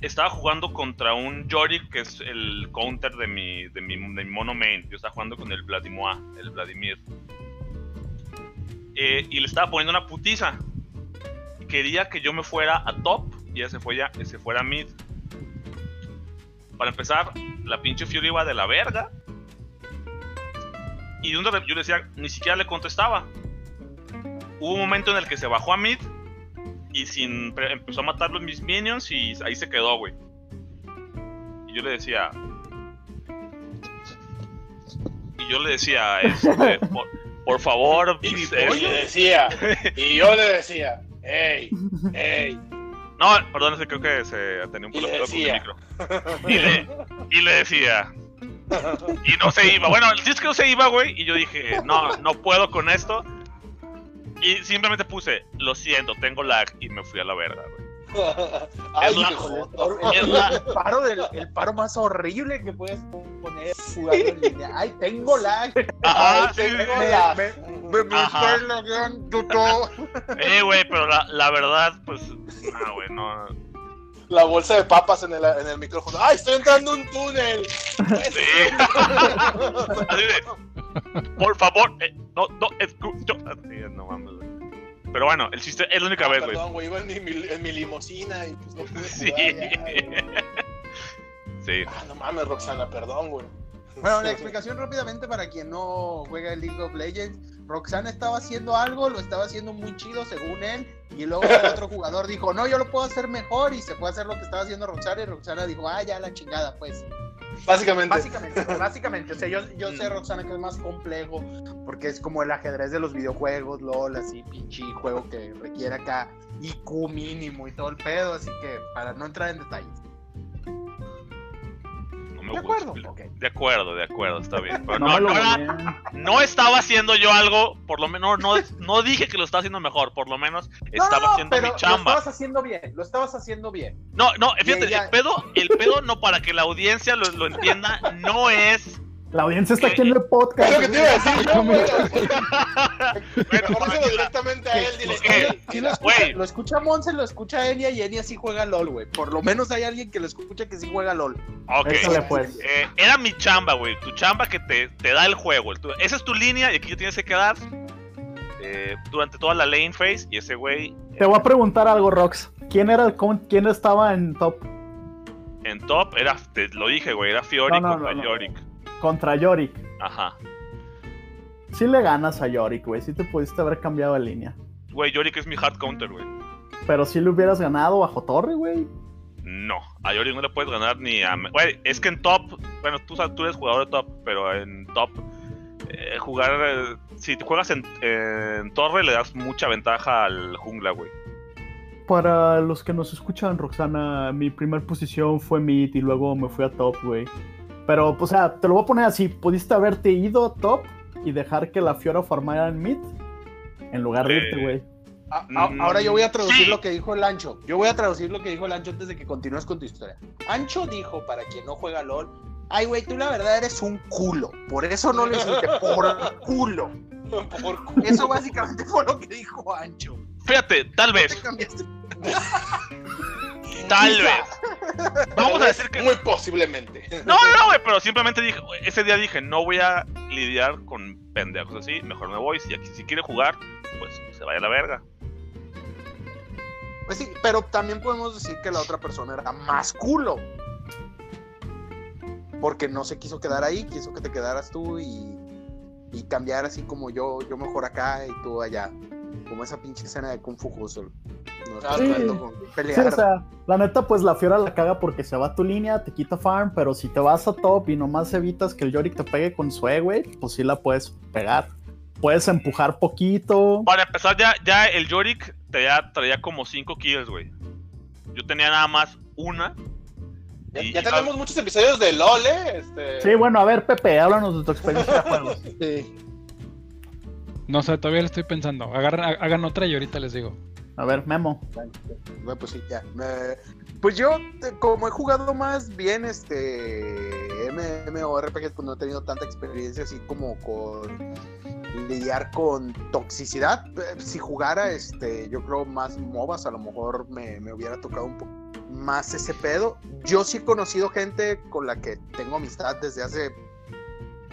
Speaker 3: estaba jugando contra un Yorick que es el counter de mi, de mi, de mi mono main. Yo estaba jugando con el Vladimir, el Vladimir eh, y le estaba poniendo una putiza. Quería que yo me fuera a top y ella se, fue ya, se fuera a mid. Para empezar, la pinche Fury iba de la verga. Y yo le decía, ni siquiera le contestaba. Hubo un momento en el que se bajó a mid y sin empezó a matar los mis minions y ahí se quedó, güey. Y yo le decía. Y yo le decía, este, por, por favor,
Speaker 1: Y
Speaker 3: este,
Speaker 1: yo le decía, y yo le decía, hey, hey,
Speaker 3: No, perdón, creo que se tenía un
Speaker 1: Y le
Speaker 3: problema con el micro. Y le, y le decía. Y no se iba. Bueno, el que no se iba, güey. Y yo dije, no, no puedo con esto. Y simplemente puse, lo siento, tengo lag. Y me fui a la verga, güey.
Speaker 1: Ay,
Speaker 3: Es la-
Speaker 4: El,
Speaker 3: la-
Speaker 4: el paro del, el paro más horrible que puedes poner jugando en línea. Ay, tengo lag.
Speaker 3: Ajá,
Speaker 1: Ay,
Speaker 3: sí,
Speaker 1: tengo.
Speaker 4: Me,
Speaker 1: lag.
Speaker 4: me, me, me
Speaker 3: Ajá.
Speaker 4: estoy lagueando todo.
Speaker 3: Eh, güey, pero la, la verdad, pues, no, güey, no.
Speaker 1: La bolsa de papas en el, en el micrófono. ¡Ay, estoy entrando a un túnel!
Speaker 3: Sí. Así de, por favor, eh, no, no, escucho. Así, no mames, güey. Pero bueno, el chiste es la única vez, güey.
Speaker 1: Perdón, güey, iba en mi, en mi limusina y pues no pude
Speaker 3: Sí.
Speaker 1: jugar ya, güey.
Speaker 3: Sí.
Speaker 1: Ah, no mames, Roxana, perdón, güey.
Speaker 4: Bueno, la explicación rápidamente para quien no juega el League of Legends. Roxana estaba haciendo algo, lo estaba haciendo muy chido según él, y luego otro jugador dijo, no, yo lo puedo hacer mejor, y se fue a hacer lo que estaba haciendo Roxana, y Roxana dijo, ah, ya la chingada, pues.
Speaker 1: Básicamente.
Speaker 4: Básicamente, básicamente, o sea, yo, yo sé, Roxana, que es más complejo, porque es como el ajedrez de los videojuegos, LOL, así, pinche juego que requiere acá IQ mínimo y todo el pedo, así que para no entrar en detalles.
Speaker 3: Me
Speaker 4: ¿De
Speaker 3: gusta.
Speaker 4: acuerdo? Ok.
Speaker 3: De acuerdo, de acuerdo, está bien. Pero
Speaker 2: No,
Speaker 3: no,
Speaker 2: lo
Speaker 3: no, era-
Speaker 2: goleen.
Speaker 3: no estaba haciendo yo algo, por lo menos, no, no dije que lo estaba haciendo mejor, por lo menos
Speaker 4: No,
Speaker 3: estaba
Speaker 4: no,
Speaker 3: haciendo
Speaker 4: pero
Speaker 3: mi
Speaker 4: lo
Speaker 3: chamba.
Speaker 4: estabas haciendo bien, lo estabas haciendo bien.
Speaker 3: No, no, fíjate,
Speaker 4: ella-
Speaker 3: el pedo, el pedo no para que la audiencia lo, lo entienda, no es.
Speaker 2: La audiencia está aquí en el
Speaker 1: Es lo
Speaker 2: podcast.
Speaker 1: que te iba a decir yo, güey.
Speaker 3: Bueno,
Speaker 1: directamente a él, dile,
Speaker 3: ¿Por qué?
Speaker 1: "Oye,
Speaker 4: Sí lo escucha, lo escucha Monse, lo escucha Enya y Enya sí juega LOL, güey. Por lo menos hay alguien que lo escucha que sí juega LOL.
Speaker 3: ok.
Speaker 2: Pues.
Speaker 3: Eh, era mi chamba, güey. Tu chamba que te, te da el juego. Tu- esa es tu línea y aquí tienes que quedar eh, durante toda la lane phase. Y ese güey
Speaker 2: Te voy a preguntar algo, Rox. ¿Quién era el con- quién estaba en top
Speaker 3: en top era, te lo dije, güey, era Fiori
Speaker 2: No, no,
Speaker 3: contra
Speaker 2: no, no. Contra Yorick?
Speaker 3: Ajá.
Speaker 2: Sí le ganas a Yorick, güey. Sí te pudiste haber cambiado de línea.
Speaker 3: Güey, Yorick es mi hard counter, güey.
Speaker 2: Pero sí le hubieras ganado bajo torre, güey.
Speaker 3: No, a Yorick no le puedes ganar ni a... Güey, es que en top, bueno, tú, sabes- tú eres jugador de top, pero en top, eh, jugar... eh, si te juegas en, en torre le das mucha ventaja al jungla, güey.
Speaker 2: Para los que nos escuchan, Roxana, mi primer posición fue mid y luego me fui a top, güey. Pero, o sea, te lo voy a poner así. Pudiste haberte ido top y dejar que la Fiora farmara en mid en lugar de irte,
Speaker 3: Eh,
Speaker 2: güey.
Speaker 4: A- a-
Speaker 3: Mm,
Speaker 4: ahora yo voy a traducir
Speaker 3: sí.
Speaker 4: lo que dijo el Ancho. Yo voy a traducir lo que dijo el Ancho antes de que continúes con tu historia. Ancho dijo, para quien no juega LOL, ay, güey, tú la verdad eres un culo. Por eso no lo insulté, por culo.
Speaker 1: por cu-
Speaker 4: Eso básicamente fue lo que dijo Ancho.
Speaker 3: Fíjate, tal
Speaker 4: Te
Speaker 3: vez,
Speaker 4: cambiaste.
Speaker 3: tal vez. Vamos a decir que...
Speaker 1: Muy posiblemente.
Speaker 3: No, no, güey, pero simplemente dije, ese día dije, no voy a lidiar con pendejos así, mejor me voy. Si, aquí, si quiere jugar, pues se vaya a la verga.
Speaker 4: Pues sí, pero también podemos decir que la otra persona era más culo. Porque no se quiso quedar ahí, quiso que te quedaras tú y, y cambiar así como yo, yo mejor acá y tú allá. Como esa pinche escena de Kung Fu Hustle. No
Speaker 2: sí. Sí, o sea, la neta, pues la Fiora la caga porque se va a tu línea, te quita farm, pero si te vas a top y nomás evitas que el Yorick te pegue con su E, güey, pues sí la puedes pegar. Puedes empujar poquito.
Speaker 3: Para empezar, ya, ya el Yorick traía, traía como 5 kills, güey. Yo tenía nada más una.
Speaker 1: Ya,
Speaker 3: Y-
Speaker 1: ya tenemos muchos episodios de LOL, ¿eh? Este...
Speaker 2: Sí, bueno, a ver, Pepe, háblanos de tu experiencia de juegos.
Speaker 4: Sí.
Speaker 5: No sé, todavía lo estoy pensando. Agarren- ha- hagan otra y ahorita les digo.
Speaker 2: A ver, Memo.
Speaker 4: Bueno, pues sí, ya. Eh, pues yo, eh, como he jugado más bien este MMORPG, pues no he tenido tanta experiencia así como con lidiar con toxicidad. Eh, Si jugara, este, yo creo más MOBAs, a lo mejor me, me hubiera tocado un poco más ese pedo. Yo sí he conocido gente con la que tengo amistad desde hace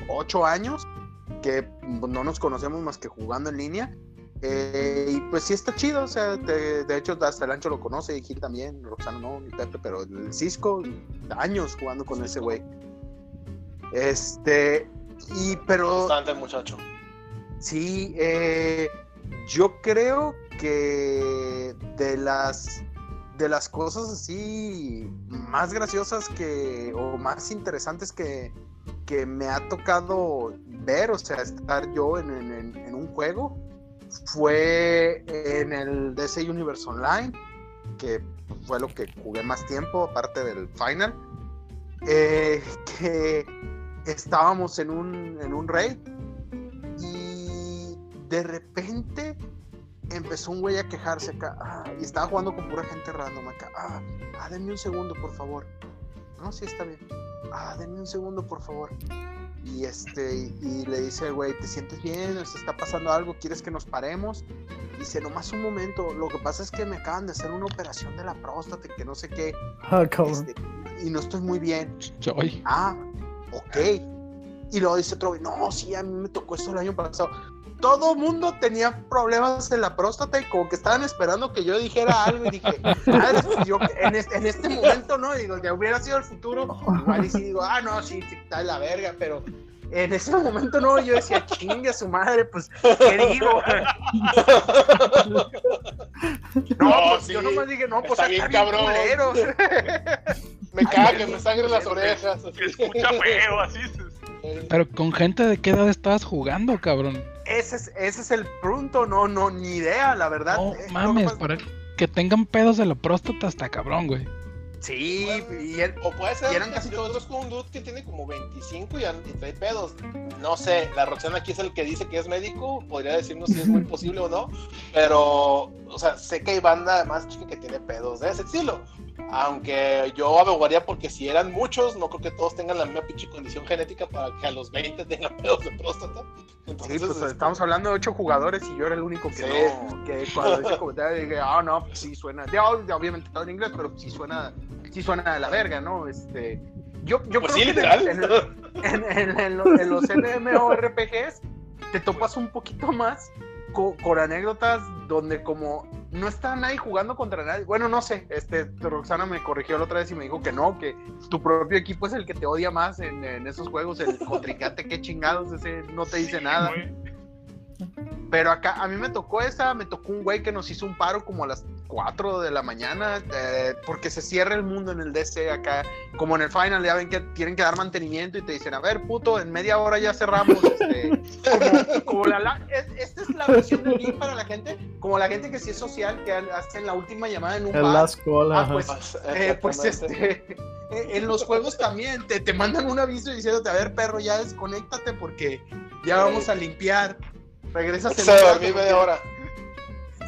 Speaker 4: ocho años, que no nos conocemos más que jugando en línea. Eh, y pues sí está chido, o sea, de, de hecho hasta el ancho lo conoce, y Gil también, Roxana no, ni Pepe, pero el Cisco, años jugando con ese güey. Este, y pero
Speaker 1: Bastante, muchacho.
Speaker 4: sí, eh, yo creo que de las de las cosas así más graciosas que o más interesantes que, que me ha tocado ver, o sea, estar yo en- en- en un juego, fue en el DC Universe Online, que fue lo que jugué más tiempo, aparte del final, eh, que estábamos en un, en un raid y de repente empezó un güey a quejarse acá ah, y estaba jugando con pura gente random acá. Ah, ah, denme un segundo, por favor. No, sí, está bien. Ah, denme un segundo, por favor. Y este, y, le dice el güey, ¿te sientes bien? ¿Se está pasando algo? ¿Quieres que nos paremos? Dice, nomás un momento, lo que pasa es que me acaban de hacer una operación de la próstata, que no sé qué.
Speaker 2: Ah.
Speaker 4: Este, y no estoy muy bien. Ah, ok. Y luego dice otro, güey, no, sí, a mí me tocó esto el año pasado. Todo mundo tenía problemas en la próstata y como que estaban esperando que yo dijera algo y dije, pues yo en este, en este momento, ¿no? Digo, que hubiera sido el futuro, igual y sí digo, ah, no, sí, sí, está de la verga, pero en ese momento no, yo decía, chingue a su madre, pues, ¿qué digo? No,
Speaker 1: No,
Speaker 4: pues
Speaker 1: sí,
Speaker 4: yo nomás dije, no, pues
Speaker 1: está bien cabrón.
Speaker 4: culero.
Speaker 1: Me caga, que me sangren las orejas.
Speaker 3: Que escucha feo, así.
Speaker 5: pero con gente de qué edad estabas jugando, cabrón.
Speaker 4: Ese es, ese es el punto, no, no, ni idea, la verdad.
Speaker 5: No
Speaker 4: Eh,
Speaker 5: mames, para que tengan pedos de la próstata hasta cabrón, güey.
Speaker 4: Sí, y el-
Speaker 1: O puede ser
Speaker 4: Y eran casi
Speaker 1: yo
Speaker 4: todos.
Speaker 1: conozco un dude que tiene como 25 y, y trae pedos. No sé, la Roxana aquí es el que dice que es médico, podría decirnos si es muy posible o no, pero, o sea, sé que hay banda además chica que tiene pedos de ese estilo. Aunque yo abogaría porque si eran muchos, no creo que todos tengan la misma pinche condición genética para que a los 20 tengan pedos de próstata.
Speaker 4: sí,
Speaker 1: Entonces,
Speaker 4: pues
Speaker 1: este,
Speaker 4: estamos hablando de ocho jugadores y yo era el único que
Speaker 1: Sí.
Speaker 4: no, que cuando hice comentario dije, ah, no, pues sí suena, ya, obviamente todo en inglés, pero sí suena, sí suena de la verga, ¿no? Este, yo, yo
Speaker 1: Pues
Speaker 4: creo
Speaker 1: sí,
Speaker 4: que
Speaker 1: literal.
Speaker 4: en, en, en- en lo- en los MMORPGs te topas un poquito más co- con, anécdotas donde como no está nadie jugando contra nadie. Bueno, no sé, este Roxana me corrigió la otra vez y me dijo que no, que tu propio equipo es el que te odia más en, en esos juegos, el contrincante, qué chingados, ese no te dice
Speaker 3: Sí,
Speaker 4: nada. Pero acá a mí me tocó esa, me tocó un güey que nos hizo un paro como a las 4 de la mañana, eh, porque se cierra el mundo en el DC acá, como en el final, ya ven que tienen que dar mantenimiento y te dicen, a ver, puto, en media hora ya cerramos. Este, como, como la, la- es- esta es la versión del game para la gente, como la gente que sí es social, que hacen la última llamada en un
Speaker 2: El
Speaker 4: bar.
Speaker 2: last call,
Speaker 4: Ah, pues, eh, pues este, eh, en los juegos también te, te mandan un aviso diciéndote, a ver, perro, ya desconéctate porque ya vamos a limpiar. Regresas
Speaker 1: Se
Speaker 4: rato
Speaker 1: dormí
Speaker 4: porque-
Speaker 1: media hora.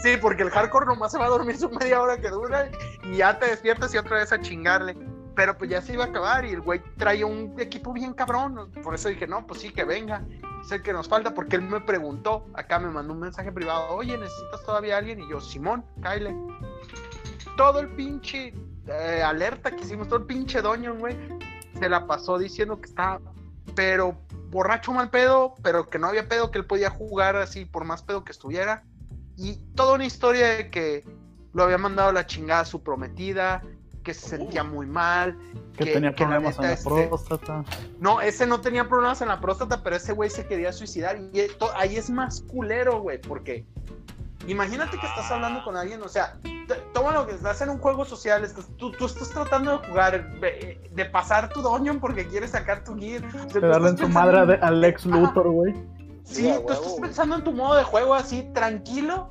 Speaker 4: Sí, porque el hardcore nomás se va a dormir su media hora que dura y ya te despiertas y otra vez a chingarle. Pero pues ya se iba a acabar y el güey traía un equipo bien cabrón. Por eso dije, no, pues sí, que venga. Es el que nos falta porque él me preguntó, acá me mandó un mensaje privado, oye, ¿necesitas todavía a alguien? Y yo, Simón, Kyle. Todo el pinche eh, alerta que hicimos, todo el pinche doño, güey, se la pasó diciendo que estaba, pero borracho mal pedo, pero que no había pedo, que él podía jugar así por más pedo que estuviera. Y toda una historia de que lo había mandado a la chingada a su prometida, que se sentía muy mal.
Speaker 2: que,
Speaker 4: que-
Speaker 2: tenía
Speaker 4: que la
Speaker 2: problemas en la
Speaker 4: este,
Speaker 2: próstata.
Speaker 4: No, ese no tenía problemas en la próstata, pero ese güey se quería suicidar. Y esto- ahí es más culero, güey, porque imagínate que estás hablando con alguien, o sea, toma lo que estás en un juego social, estás- tú, tú estás tratando de jugar, de, de pasar tu dungeon porque quieres sacar tu gear. O sea,
Speaker 2: darle en su madre a
Speaker 4: en-
Speaker 2: de- al ex
Speaker 4: Ajá.
Speaker 2: Luthor, güey.
Speaker 4: Sí,
Speaker 1: Sí, a
Speaker 4: tú
Speaker 1: huevo,
Speaker 4: estás pensando en tu modo de juego así, tranquilo,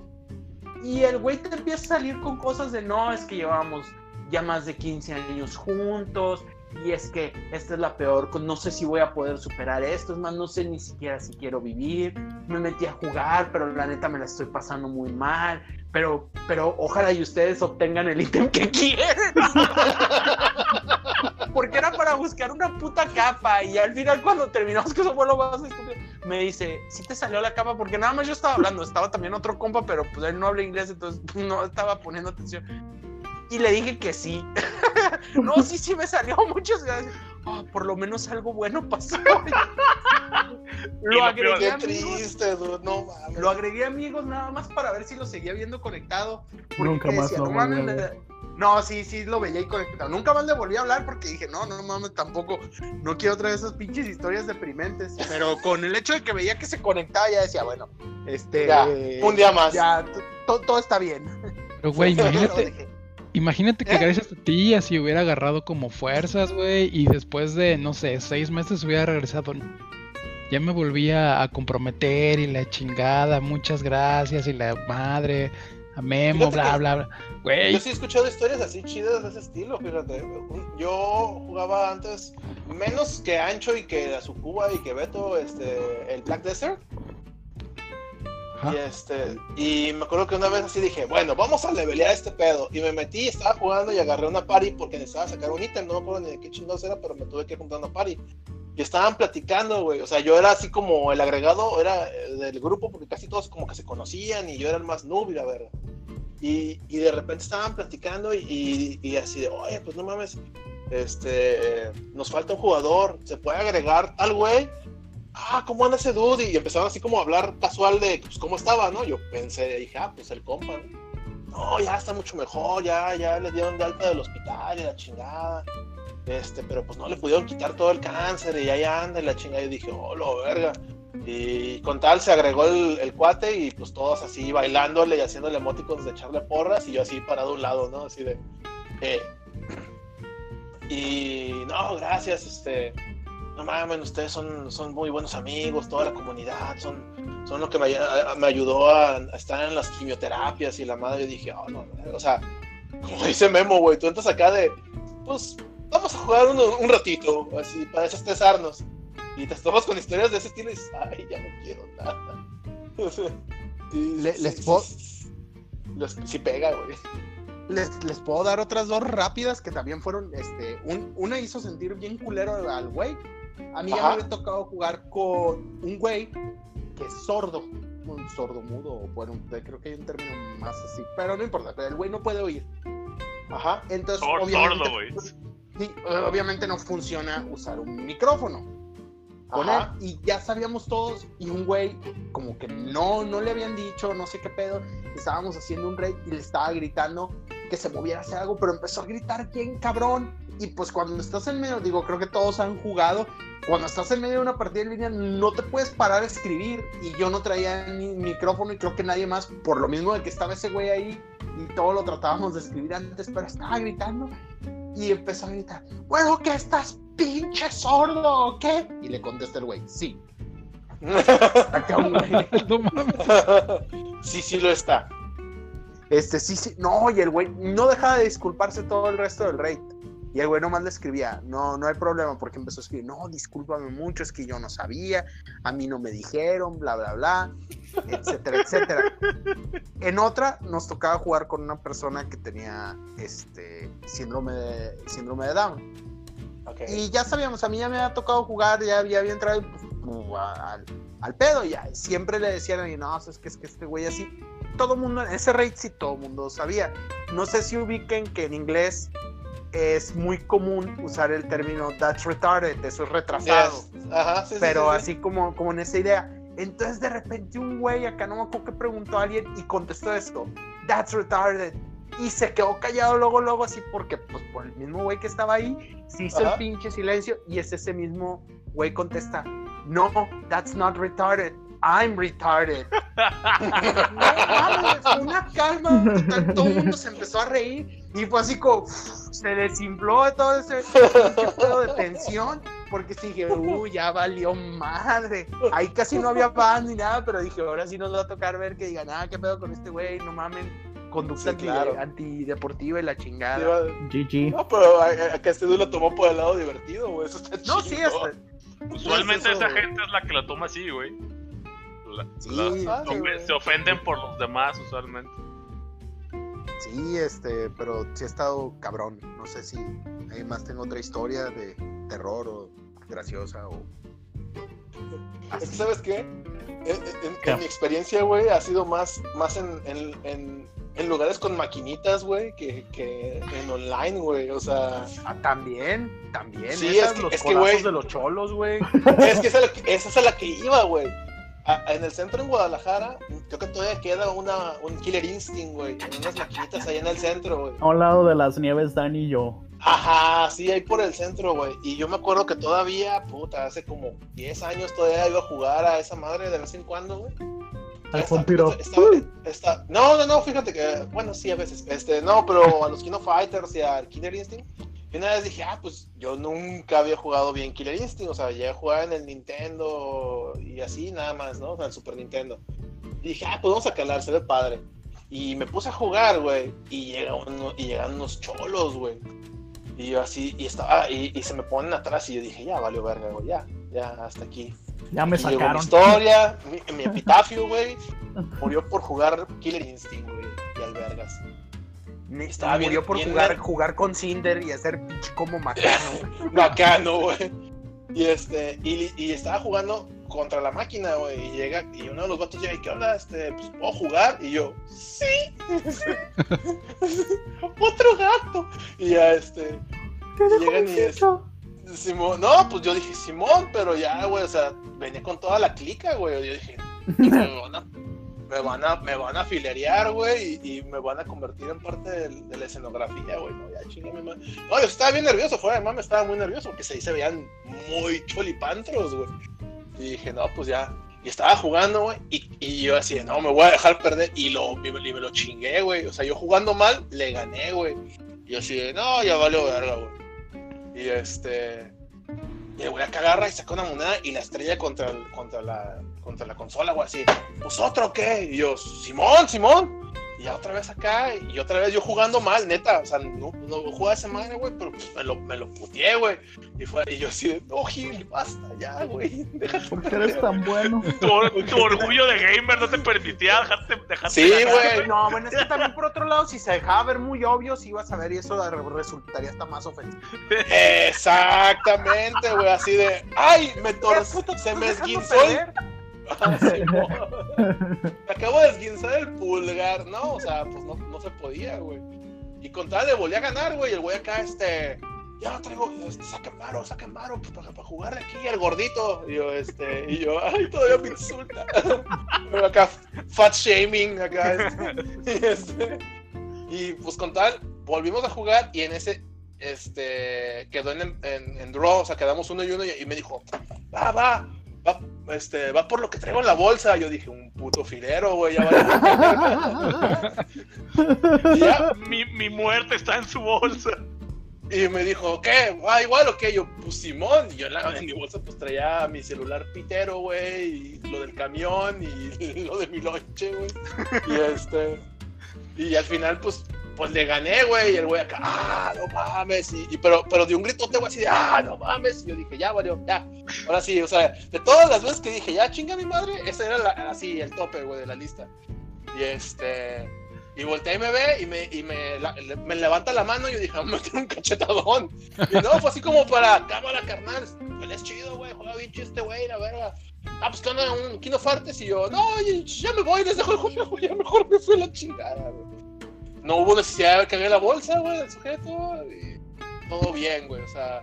Speaker 4: y el güey te empieza a salir con cosas de no, es que llevamos ya más de 15 años juntos, y es que esta es la peor, no sé si voy a poder superar esto, es más, no sé ni siquiera si quiero vivir, me metí a jugar, pero la neta me la estoy pasando muy mal, pero, pero ojalá y ustedes obtengan el ítem que quieren. Porque era para buscar una puta capa y al final cuando terminamos, que eso fue lo más estúpido, me dice, sí te salió la capa porque nada más yo estaba hablando, estaba también otro compa, pero pues él no habla inglés, entonces no estaba poniendo atención. Y le dije que sí. no, sí, sí me salió muchas gracias. Ah, por lo menos algo bueno pasó.
Speaker 3: Y
Speaker 4: lo
Speaker 3: lo
Speaker 4: agregué
Speaker 1: Qué
Speaker 4: amigos.
Speaker 1: triste, dude, no mames.
Speaker 4: Lo agregué a amigos nada más para ver si lo seguía viendo conectado.
Speaker 2: Nunca más
Speaker 4: decía,
Speaker 2: lo
Speaker 4: no mames, le- No, sí, sí, lo veía ahí conectado. Nunca más le volví a hablar porque dije, no, no mames, tampoco. No quiero traer esas pinches historias deprimentes. Pero con el hecho de que veía que se conectaba, ya decía, bueno, este.
Speaker 1: Ya, un día más.
Speaker 4: Ya, todo está bien.
Speaker 5: Pero, güey,
Speaker 4: Pero
Speaker 5: imagínate,
Speaker 4: dije,
Speaker 5: imagínate que
Speaker 4: ¿Eh?
Speaker 5: gracias a ti así hubiera agarrado como fuerzas, güey, y después de, no sé, seis meses hubiera regresado. Ya me volvía a comprometer y la chingada, muchas gracias y la madre. a Memo, bla, bla, bla. Güey,
Speaker 1: Yo sí he escuchado historias así chidas de ese estilo, fíjate. Yo jugaba antes menos que Ancho y que Azucuba y que Beto, este, el Black Desert.
Speaker 5: Ajá.
Speaker 1: Y este, y me acuerdo que una vez así dije, bueno, vamos a levelear este pedo. Y me metí, estaba jugando y agarré una party porque necesitaba sacar un ítem, no me acuerdo ni de qué chingados era, pero me tuve que juntar una party. Y estaban platicando, güey. O sea, yo era así como el agregado, era eh, del grupo, porque casi todos como que se conocían y yo era el más noob, la verdad. Y, y de repente estaban platicando y, y- y así de, oye, pues no mames, este, nos falta un jugador, ¿se puede agregar tal güey? Ah, ¿cómo anda ese dude? Y empezaron así como a hablar casual de, pues, cómo estaba, ¿no? Yo pensé, dije, ah, pues el compa, ¿no? No, ya está mucho mejor, ya, ya le dieron de alta del hospital y la chingada. Este, pero pues no le pudieron quitar todo el cáncer y ahí anda y la chingada. Y dije, oh, lo verga. Y con tal se agregó el, el cuate y pues todos así bailándole y haciéndole emoticons de echarle porras y yo así parado a un lado, ¿no? Así de... eh. Y no, gracias, este... No mames, ustedes son, son muy buenos amigos, toda la comunidad, son, son lo que me, ay- me ayudó a, a estar en las quimioterapias y la madre y dije, oh, no, o sea, como dice Memo, güey, tú entras acá de, pues, vamos a jugar un, un ratito, así, para desestresarnos. Y te tomas con historias de ese estilo y dices, ay, ya no quiero nada. Sí,
Speaker 4: Le-
Speaker 1: sí,
Speaker 4: les puedo-
Speaker 1: sí, les- sí pega, güey.
Speaker 4: Les, les puedo dar otras dos rápidas que también fueron, este, un- una hizo sentir bien culero al güey. A mí ya
Speaker 1: Ajá.
Speaker 4: me había tocado jugar con un güey que es sordo, un sordo mudo, o bueno, creo que hay un término más así, pero no importa, pero el güey no puede oír.
Speaker 1: Ajá.
Speaker 4: Entonces,
Speaker 3: Sor-
Speaker 4: obviamente,
Speaker 3: sordo, güey.
Speaker 4: sí, obviamente no funciona usar un micrófono con él y ya sabíamos todos y un güey como que no no le habían dicho no sé qué pedo estábamos haciendo un raid y le estaba gritando que se moviera a hacer algo pero empezó a gritar bien cabrón y pues cuando estás en medio digo creo que todos han jugado cuando estás en medio de una partida en línea no te puedes parar a escribir y yo no traía ni micrófono y creo que nadie más por lo mismo de que estaba ese güey ahí y todo lo tratábamos de escribir antes pero estaba gritando y empezó a gritar bueno que estás pinche sordo o qué y le contesta el güey sí acá un güey
Speaker 5: no mames.
Speaker 1: sí, sí lo está.
Speaker 4: Este, sí, sí, no, y el güey no dejaba de disculparse todo el resto del raid. Y el güey nomás le escribía, no, no hay problema, porque empezó a escribir, no, discúlpame mucho, es que yo no sabía, a mí no me dijeron, bla, bla, bla, etcétera, etcétera. En otra nos tocaba jugar con una persona que tenía este síndrome de, síndrome de Down.
Speaker 1: Ok.
Speaker 4: Y ya sabíamos, a mí ya me había tocado jugar, ya había, había entrado pues, al, al pedo, ya siempre le decían, a mí, no, es que es que este güey así. Todo mundo, ese raid sí todo mundo sabía. No sé si ubiquen que en inglés es muy común usar el término that's retarded, eso es retrasado.
Speaker 1: Yes. Ajá, sí,
Speaker 4: pero
Speaker 1: sí, sí.
Speaker 4: así como, como en esa idea. Entonces de repente un güey acá no me acuerdo que preguntó a alguien y contestó esto, that's retarded. Y se quedó callado luego, luego así porque pues por el mismo güey que estaba ahí, se hizo
Speaker 1: Ajá.
Speaker 4: el pinche silencio y es ese mismo güey contesta, no, that's not retarded. I'm retarded. no mames, fue una calma total, todo el mundo se empezó a reír y fue así como se desinfló todo ese pedo de tensión porque sí dije, uy, ya valió madre. Ahí casi no había pan ni nada, pero dije, ahora sí nos va a tocar ver que digan, ah, qué pedo con este güey, no mamen, conducta
Speaker 1: Sí,
Speaker 4: anti-
Speaker 1: claro.
Speaker 4: antideportiva y la chingada.
Speaker 2: GG.
Speaker 1: No, pero a- a- acá este dude lo tomó por el lado divertido, güey. Eso está
Speaker 4: No, sí, hasta,
Speaker 3: Usualmente
Speaker 4: eso-
Speaker 3: esa gente es la que la toma así, güey. La-
Speaker 4: Sí,
Speaker 3: la- se ofenden por los demás usualmente.
Speaker 4: sí, este, pero sí ha estado cabrón. No sé si además tengo otra historia de terror o graciosa o...
Speaker 1: Es que, ¿sabes qué? En, en-
Speaker 2: ¿Qué?
Speaker 1: en mi experiencia, güey, ha sido más, más en, en, en- en lugares con maquinitas, güey, que, que en online, güey. O sea,
Speaker 4: Ah, también, también.
Speaker 1: Sí,
Speaker 4: esas,
Speaker 1: es que-
Speaker 4: los
Speaker 1: es que,
Speaker 4: de los cholos, güey.
Speaker 1: es que esa, esa es a la que iba, güey. A- En el centro en Guadalajara, creo que todavía queda una, un Killer Instinct, güey. En unas maquinitas ahí en el centro, güey.
Speaker 2: A un lado de las nieves, Dani y yo.
Speaker 1: Ajá, sí, ahí por el centro, güey. Y yo me acuerdo que todavía, puta, hace como 10 años todavía iba a jugar a esa madre de vez en cuando, güey.
Speaker 2: Al
Speaker 1: no, no, no, fíjate que, bueno, sí, a veces. Este, no, pero a los Kino Fighters y al Killer Instinct. Y una vez dije, ah, pues yo nunca había jugado bien Killer Instinct. O sea, llegué a jugar en el Nintendo y así, nada más, ¿no? O sea, el Super Nintendo. Y dije, ah, pues vamos a calar, se ve padre. Y me puse a jugar, güey. Y, llega uno- y llegan unos cholos, güey. Y yo así, y estaba, y, y se me ponen atrás. Y yo dije, ya valió verga, güey, ya, ya, hasta aquí.
Speaker 2: Ya me
Speaker 1: Y llegó mi
Speaker 2: sacaron.
Speaker 1: historia, mi, mi epitafio, güey. Murió por jugar Killer Instinct, güey. Y al bien-
Speaker 4: murió por
Speaker 1: bien
Speaker 4: jugar, jugar con Cinder y hacer pinche como macano.
Speaker 1: Bacano, güey. Y este, y, y estaba jugando contra la máquina, güey. Y llega, y uno de los vatos llega, ¿y qué onda? Este, pues, ¿puedo jugar? Y yo, sí. Otro gato. Y ya, este,
Speaker 2: ¿Qué
Speaker 1: llegan y es- Simón, no, pues yo dije, Simón, pero ya, güey, o sea, venía con toda la clica, güey. Yo dije, van a, me van a, me van a filerear, güey, y, me van a convertir en parte de, la escenografía, güey. No, ya chingame, man. No, yo estaba bien nervioso, fuera de mame, estaba muy nervioso, porque se, se veían muy cholipantros, güey. Y dije, no, pues ya. Y estaba jugando, güey, y, yo así, no, me voy a dejar perder, y, lo, y me, lo chingué, güey. O sea, yo jugando mal, le gané, güey. Y yo así, no, ya valió verga, güey. Y este. Y el güey acá agarra y saca una moneda y la estrella contra, contra, la, contra la consola, güey, así. ¿Pues otro qué? Y yo, Simón, Simón. Y ya otra vez acá, y otra vez yo jugando mal, neta. O sea, no, no jugaba esa madre, güey, pero pues, me lo, me lo puteé, güey. Y, fue, y yo así, de, no, Gil, basta ya, güey. Déjate.
Speaker 2: ¿Por qué eres tan bueno?
Speaker 3: Tu, tu orgullo de gamer no te permitía dejarte, dejarte
Speaker 1: Sí, güey.
Speaker 4: No, bueno, es que también por otro lado, si se dejaba ver muy obvio, si ibas a ver y eso re- resultaría hasta más ofensivo.
Speaker 1: Exactamente, güey, así de, ay, me torcí, se me esguinzó. Acabo de esguinzar el pulgar, ¿no? O sea, pues no, no se podía, güey. Y con tal le volví a ganar, güey. El güey acá, este. Ya lo traigo, este, saquen varo, saquen varo pues, para, para jugarle aquí al gordito. Y yo, este, y yo, ay, todavía me insulta. Acá, fat shaming, acá, este, y, este, y pues con tal, volvimos a jugar y en ese, este, quedó en, draw, o sea, quedamos uno y uno y, me dijo, va, va, este, va por lo que traigo en la bolsa. Yo dije, un puto filero, güey, ya y, ya,
Speaker 3: Mi, mi muerte está en su bolsa.
Speaker 1: y me dijo, ¿qué? ¿Va igual o qué? Yo, pues Simón. Y yo en, la- en mi bolsa pues traía mi celular pitero, güey, y lo del camión y lo de mi lonche, güey. Y este, y al final pues, pues le gané, güey, y el güey acá, ah, no mames, y, pero, pero de un gritote, güey, así de, ah, no mames, y yo dije, ya, valió, ya, ahora sí, o sea, de todas las veces que dije, ya, chinga mi madre, ese era así, el tope, güey, de la lista. Y este, y volteé y me ve y me, y me, me levanta la mano y yo dije, "Ah, me tiene un cachetadón. Y no, fue así como para cámara, carnal. Él es chido, güey, juega este güey, la verga. Ah, pues que onda, un Kino. Y yo, no, ya me voy, les dejo el juego, ya mejor me fue la chingada, güey. No hubo necesidad de había la bolsa, güey, del sujeto. Y todo bien, güey, o sea.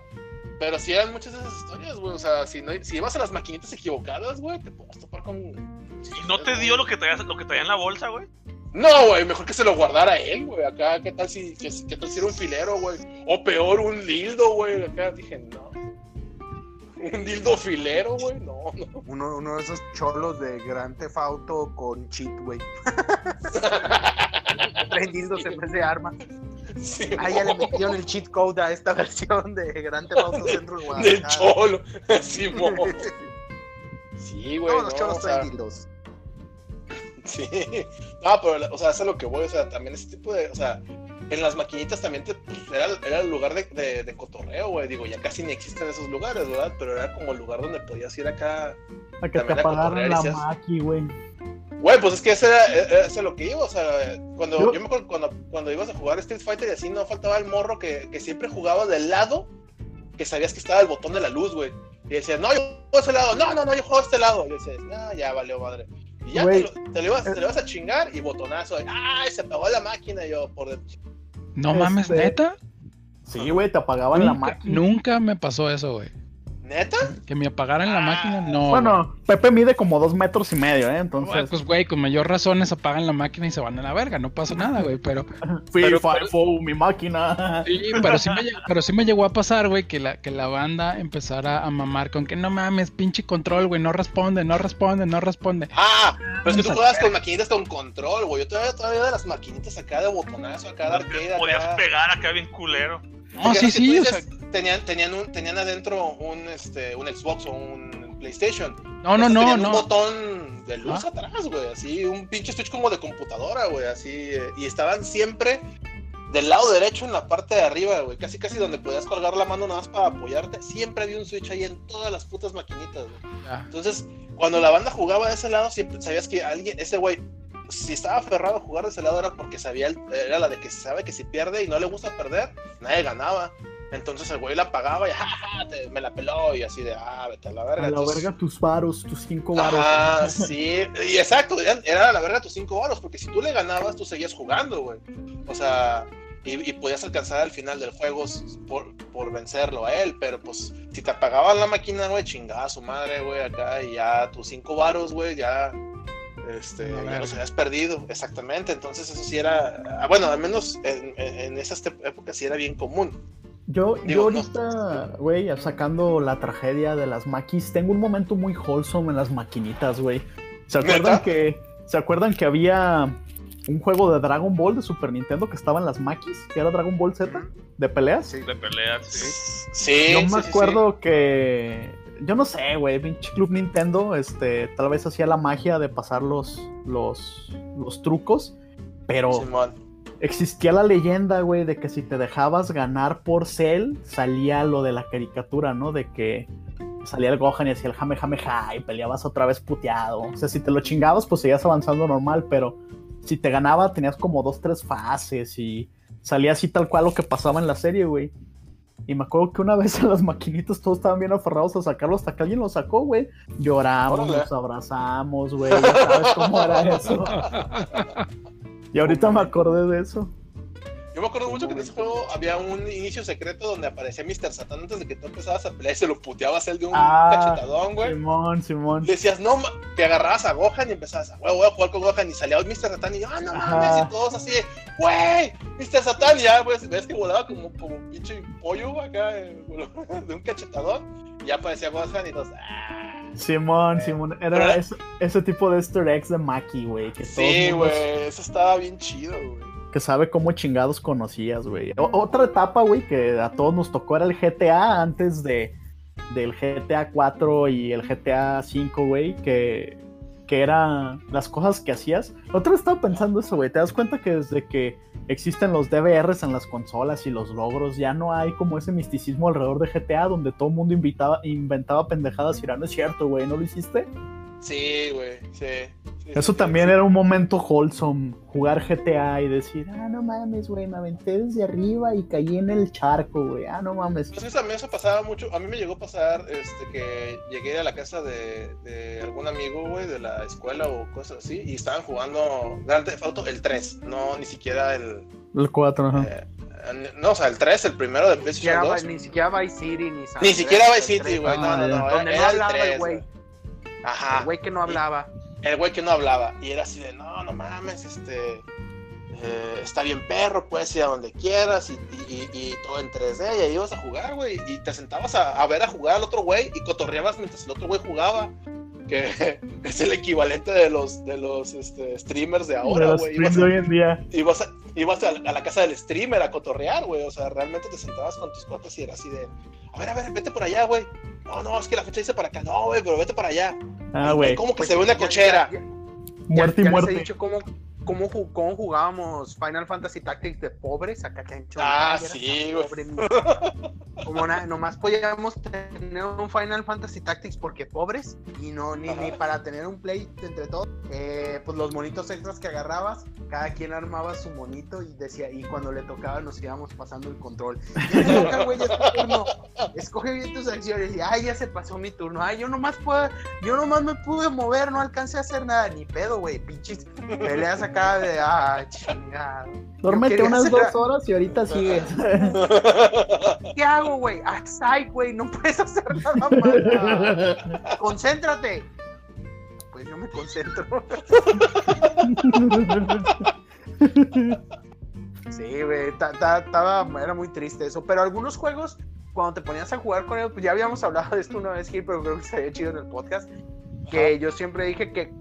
Speaker 1: Pero sí eran muchas de esas historias, güey. O sea, si, no, si ibas a las maquinitas equivocadas, güey, te puedes topar con.
Speaker 3: ¿Y no te dio lo que traía, lo que traía en la bolsa, güey?
Speaker 1: No, güey, mejor que se lo guardara él, güey. Acá, ¿qué tal si, qué, qué tal si era un filero, güey? O peor, un dildo, güey. Acá dije, no. Un dildo filero, güey. No, no.
Speaker 4: Uno, uno de esos cholos de Gran Theft Auto con cheat, güey. Traen dildos en vez de arma.
Speaker 1: Sí,
Speaker 4: Ah, ya le
Speaker 1: no.
Speaker 4: metieron el cheat code a esta versión de Gran Theft Auto Centro de
Speaker 1: Del
Speaker 4: Guadalajara.
Speaker 1: cholo. Sí, mo. Sí, güey.
Speaker 4: Todos los
Speaker 1: no,
Speaker 4: cholos
Speaker 1: o sea,
Speaker 4: traen dildos.
Speaker 1: Sí. No, pero, o sea, eso es lo que voy. O sea, también ese tipo de. O sea, en las maquinitas también te, pues, era, era el lugar de, de, de cotorreo, güey. Digo, ya casi ni existen esos lugares, ¿verdad? Pero era como el lugar donde podías ir acá
Speaker 2: A que te apagaran la
Speaker 1: seas-
Speaker 2: maqui, güey.
Speaker 1: Güey, pues es que ese era, era- ese era lo que iba, o sea, cuando,
Speaker 2: Yo-
Speaker 1: yo, me acuerdo cuando, cuando ibas a jugar Street Fighter y así, no faltaba el morro que, que siempre jugaba del lado que sabías que estaba el botón de la luz, güey. Y decías, no, yo juego a ese lado, no, no, no, yo juego a este lado. Y decías, no, ya valió madre. Y ya te lo, te, lo ibas, te lo ibas a chingar y botonazo, ¡ay, se apagó la máquina! Y yo, por dentro.
Speaker 5: No mames,
Speaker 2: Este,
Speaker 5: neta.
Speaker 2: Sí, güey, te apagaban la máquina.
Speaker 5: nunca me pasó eso, güey.
Speaker 1: ¿Neta?
Speaker 5: Que me apagaran la
Speaker 1: Ah,
Speaker 5: máquina, no.
Speaker 2: Bueno, Pepe mide como dos metros y medio, ¿eh? Entonces,
Speaker 5: Pues, güey, con mayor razones apagan la máquina y se van a la verga. No pasa nada, güey. Pero,
Speaker 2: FIFA,
Speaker 5: pero-
Speaker 2: FO, mi máquina.
Speaker 5: sí, pero, sí me, pero sí me llegó a pasar, güey, que la, que la banda empezara a mamar con que no mames, pinche control, güey, no responde, no responde, no responde.
Speaker 1: Ah, pero es que tú juegas con maquinitas con control, güey. Yo todavía, todavía de las maquinitas acá de botonazo, acá de arcade,
Speaker 3: Podías
Speaker 1: acá.
Speaker 3: pegar acá bien culero.
Speaker 5: No,
Speaker 1: Porque
Speaker 5: sí, sí, o
Speaker 1: dices,
Speaker 5: sea,
Speaker 1: tenían, tenían, un, tenían adentro un, este, un Xbox o un PlayStation.
Speaker 5: No, no, no,
Speaker 1: tenían un
Speaker 5: no.
Speaker 1: botón de luz
Speaker 5: Ah.
Speaker 1: atrás, güey, así, un pinche Switch como de computadora, güey, así, eh, y estaban siempre del lado derecho en la parte de arriba, güey, casi casi donde podías colgar la mano nada más para apoyarte, siempre había un Switch ahí en todas las putas maquinitas, güey.
Speaker 5: Ya.
Speaker 1: Entonces, cuando la banda jugaba de ese lado, siempre sabías que alguien, ese güey, si estaba aferrado a jugar de ese lado era porque sabía, el- era la de que sabe que si pierde y no le gusta perder, nadie ganaba. Entonces el güey la pagaba y "Ja, ja, te- me la peló y así de, ah, vete a la verga.
Speaker 2: A la
Speaker 1: Entonces,
Speaker 2: verga tus varos, tus cinco varos.
Speaker 1: Ajá, sí, y exacto, era la verga tus cinco varos, porque si tú le ganabas, tú seguías jugando, güey. O sea, y, y podías alcanzar al final del juego por, por vencerlo a él, pero pues si te apagaban la máquina, güey, chingada su madre, güey, acá, y ya tus cinco varos, güey, ya, este, ya los habías perdido, exactamente. Entonces eso sí era, ah, bueno, al menos en, en- esas épocas sí era bien común.
Speaker 2: Yo,
Speaker 1: Digo,
Speaker 2: yo
Speaker 1: no.
Speaker 2: ahorita, güey, sacando la tragedia de las maquis, tengo un momento muy wholesome en las maquinitas, güey. ¿Se acuerdan
Speaker 1: ¿Neta?
Speaker 2: que se acuerdan que había un juego de Dragon Ball de Super Nintendo que estaba en las maquis, que era Dragon Ball Z de peleas?
Speaker 4: Sí.
Speaker 3: De peleas, sí.
Speaker 1: Sí,
Speaker 2: Yo
Speaker 1: sí,
Speaker 2: me
Speaker 1: sí, sí.
Speaker 2: acuerdo que yo no sé, güey, pinche Club Nintendo, este, tal vez hacía la magia de pasar los los los trucos, pero
Speaker 1: Simón.
Speaker 2: existía la leyenda, güey, de que si te dejabas ganar por Cell, salía lo de la caricatura, ¿no? De que salía el Gohan y hacía el Jame Jame Ja y peleabas otra vez puteado. O sea, si te lo chingabas, pues seguías avanzando normal, pero si te ganaba, tenías como dos, tres fases y salía así tal cual lo que pasaba en la serie, güey. Y me acuerdo que una vez en las maquinitas todos estaban bien aferrados a sacarlo hasta que alguien lo sacó, güey. Lloramos, nos abrazamos, güey. Ya sabes cómo era eso. Y ahorita me acordé de eso.
Speaker 1: Yo me acuerdo mucho que en ese juego había un inicio secreto donde aparecía Mr. Satan antes de que tú empezabas a pelear y se lo puteabas él de un
Speaker 2: Ah,
Speaker 1: cachetadón, güey.
Speaker 2: Simón, Simón.
Speaker 1: Decías, no, ma-", te agarrabas a Gohan y empezabas a, güey, voy a jugar con Gohan. Y salía Mr. Satan y yo, ah, no mames. Y todos así, güey, Mr. Satan. Y ya, pues, ves que volaba como, como un pinche pollo acá, eh, de un cachetadón. Y ya aparecía Gohan y todos, ah.
Speaker 2: Simón,
Speaker 1: Eh,
Speaker 2: Simón. Era ese, ese tipo de easter eggs de Maki, güey.
Speaker 1: Sí, güey, eso estaba bien chido, güey.
Speaker 2: Que sabe cómo chingados conocías, güey. Otra etapa, güey, que a todos nos tocó era el GTA antes de del GTA 4 y el GTA 5, güey, que, que era las cosas que hacías. Otra vez estaba pensando eso, güey. ¿Te das cuenta que desde que existen los DVRs en las consolas y los logros, ya no hay como ese misticismo alrededor de GTA donde todo el mundo inventaba pendejadas y era, no es cierto, güey, ¿no lo hiciste?
Speaker 1: Sí, güey, sí. sí,
Speaker 2: Eso
Speaker 1: sí,
Speaker 2: también
Speaker 1: sí.
Speaker 2: era un momento wholesome, jugar GTA y decir, ah, no mames, güey, me aventé desde arriba y caí en el charco, güey, ah, no mames.
Speaker 1: Pues eso también eso pasaba mucho. A mí me llegó a pasar este, que llegué a la casa de, de algún amigo, güey, de la escuela o cosas así, y estaban jugando Grand Theft Auto el 3, no ni siquiera el.
Speaker 2: El 4, ajá.
Speaker 1: eh, no, o sea, el 3, el primero de PlayStation
Speaker 4: siquiera,
Speaker 1: 2.
Speaker 4: ni siquiera Vice City, ni San
Speaker 1: Ni siquiera Vice City, güey. No, no, no.
Speaker 4: No
Speaker 1: Era el
Speaker 4: hablaba el
Speaker 1: 3,
Speaker 4: güey.
Speaker 1: Ajá.
Speaker 4: El güey que no hablaba.
Speaker 1: el güey que no hablaba y era así de no, no mames, este eh, está bien perro, puedes ir a donde quieras y, y- y- y todo en 3D y ahí ibas a jugar, güey, y te sentabas a, a ver a jugar al otro güey y cotorreabas mientras el otro güey jugaba, que es el equivalente de los de los este, streamers de ahora,
Speaker 2: los
Speaker 1: güey. Ibas,
Speaker 2: de hoy en día.
Speaker 1: ibas a, ibas a, a la casa del streamer a cotorrear, güey, o sea, realmente te sentabas con tus cuates y era así de, a ver, a ver, vete por allá, güey. No, no, es que la fecha dice para acá, no, güey, pero vete para allá.
Speaker 2: Ah, güey,
Speaker 1: ¿Cómo que
Speaker 4: Pues
Speaker 1: se ve una
Speaker 4: ya-
Speaker 1: cochera?
Speaker 4: ya- ya-
Speaker 2: muerte
Speaker 4: ya
Speaker 2: y
Speaker 4: les he
Speaker 2: muerte.
Speaker 4: dicho cómo, cómo, cómo jugábamos Final Fantasy Tactics de pobres acá hecho.
Speaker 1: Ah, sí,
Speaker 4: pobre, Como na- nomás podíamos tener un Final Fantasy Tactics porque pobres y no ni, ni para tener un play entre todos. Eh, pues los monitos extras que agarrabas, cada quien armaba su monito y decía, y cuando le tocaba nos íbamos pasando el control. Ya te toca, güey, ya es tu turno. Escoge bien tus acciones y ay ya se pasó mi turno. Ay, yo nomás puedo, yo nomás me pude mover, no alcancé a hacer nada, ni pedo, güey, pinches peleas acá de ah, chingado.
Speaker 2: Duérmete unas
Speaker 4: hacer-
Speaker 2: dos horas y ahorita sigues.
Speaker 4: ¿Qué hago, güey? Asai, güey, no puedes hacer nada más. Concéntrate. Pues yo me concentro. Sí, güey, era muy triste eso. Pero algunos juegos, cuando te ponías a jugar con ellos, pues ya habíamos hablado de esto una vez, Gil, pero creo que estaría chido en el podcast. Que yo siempre dije que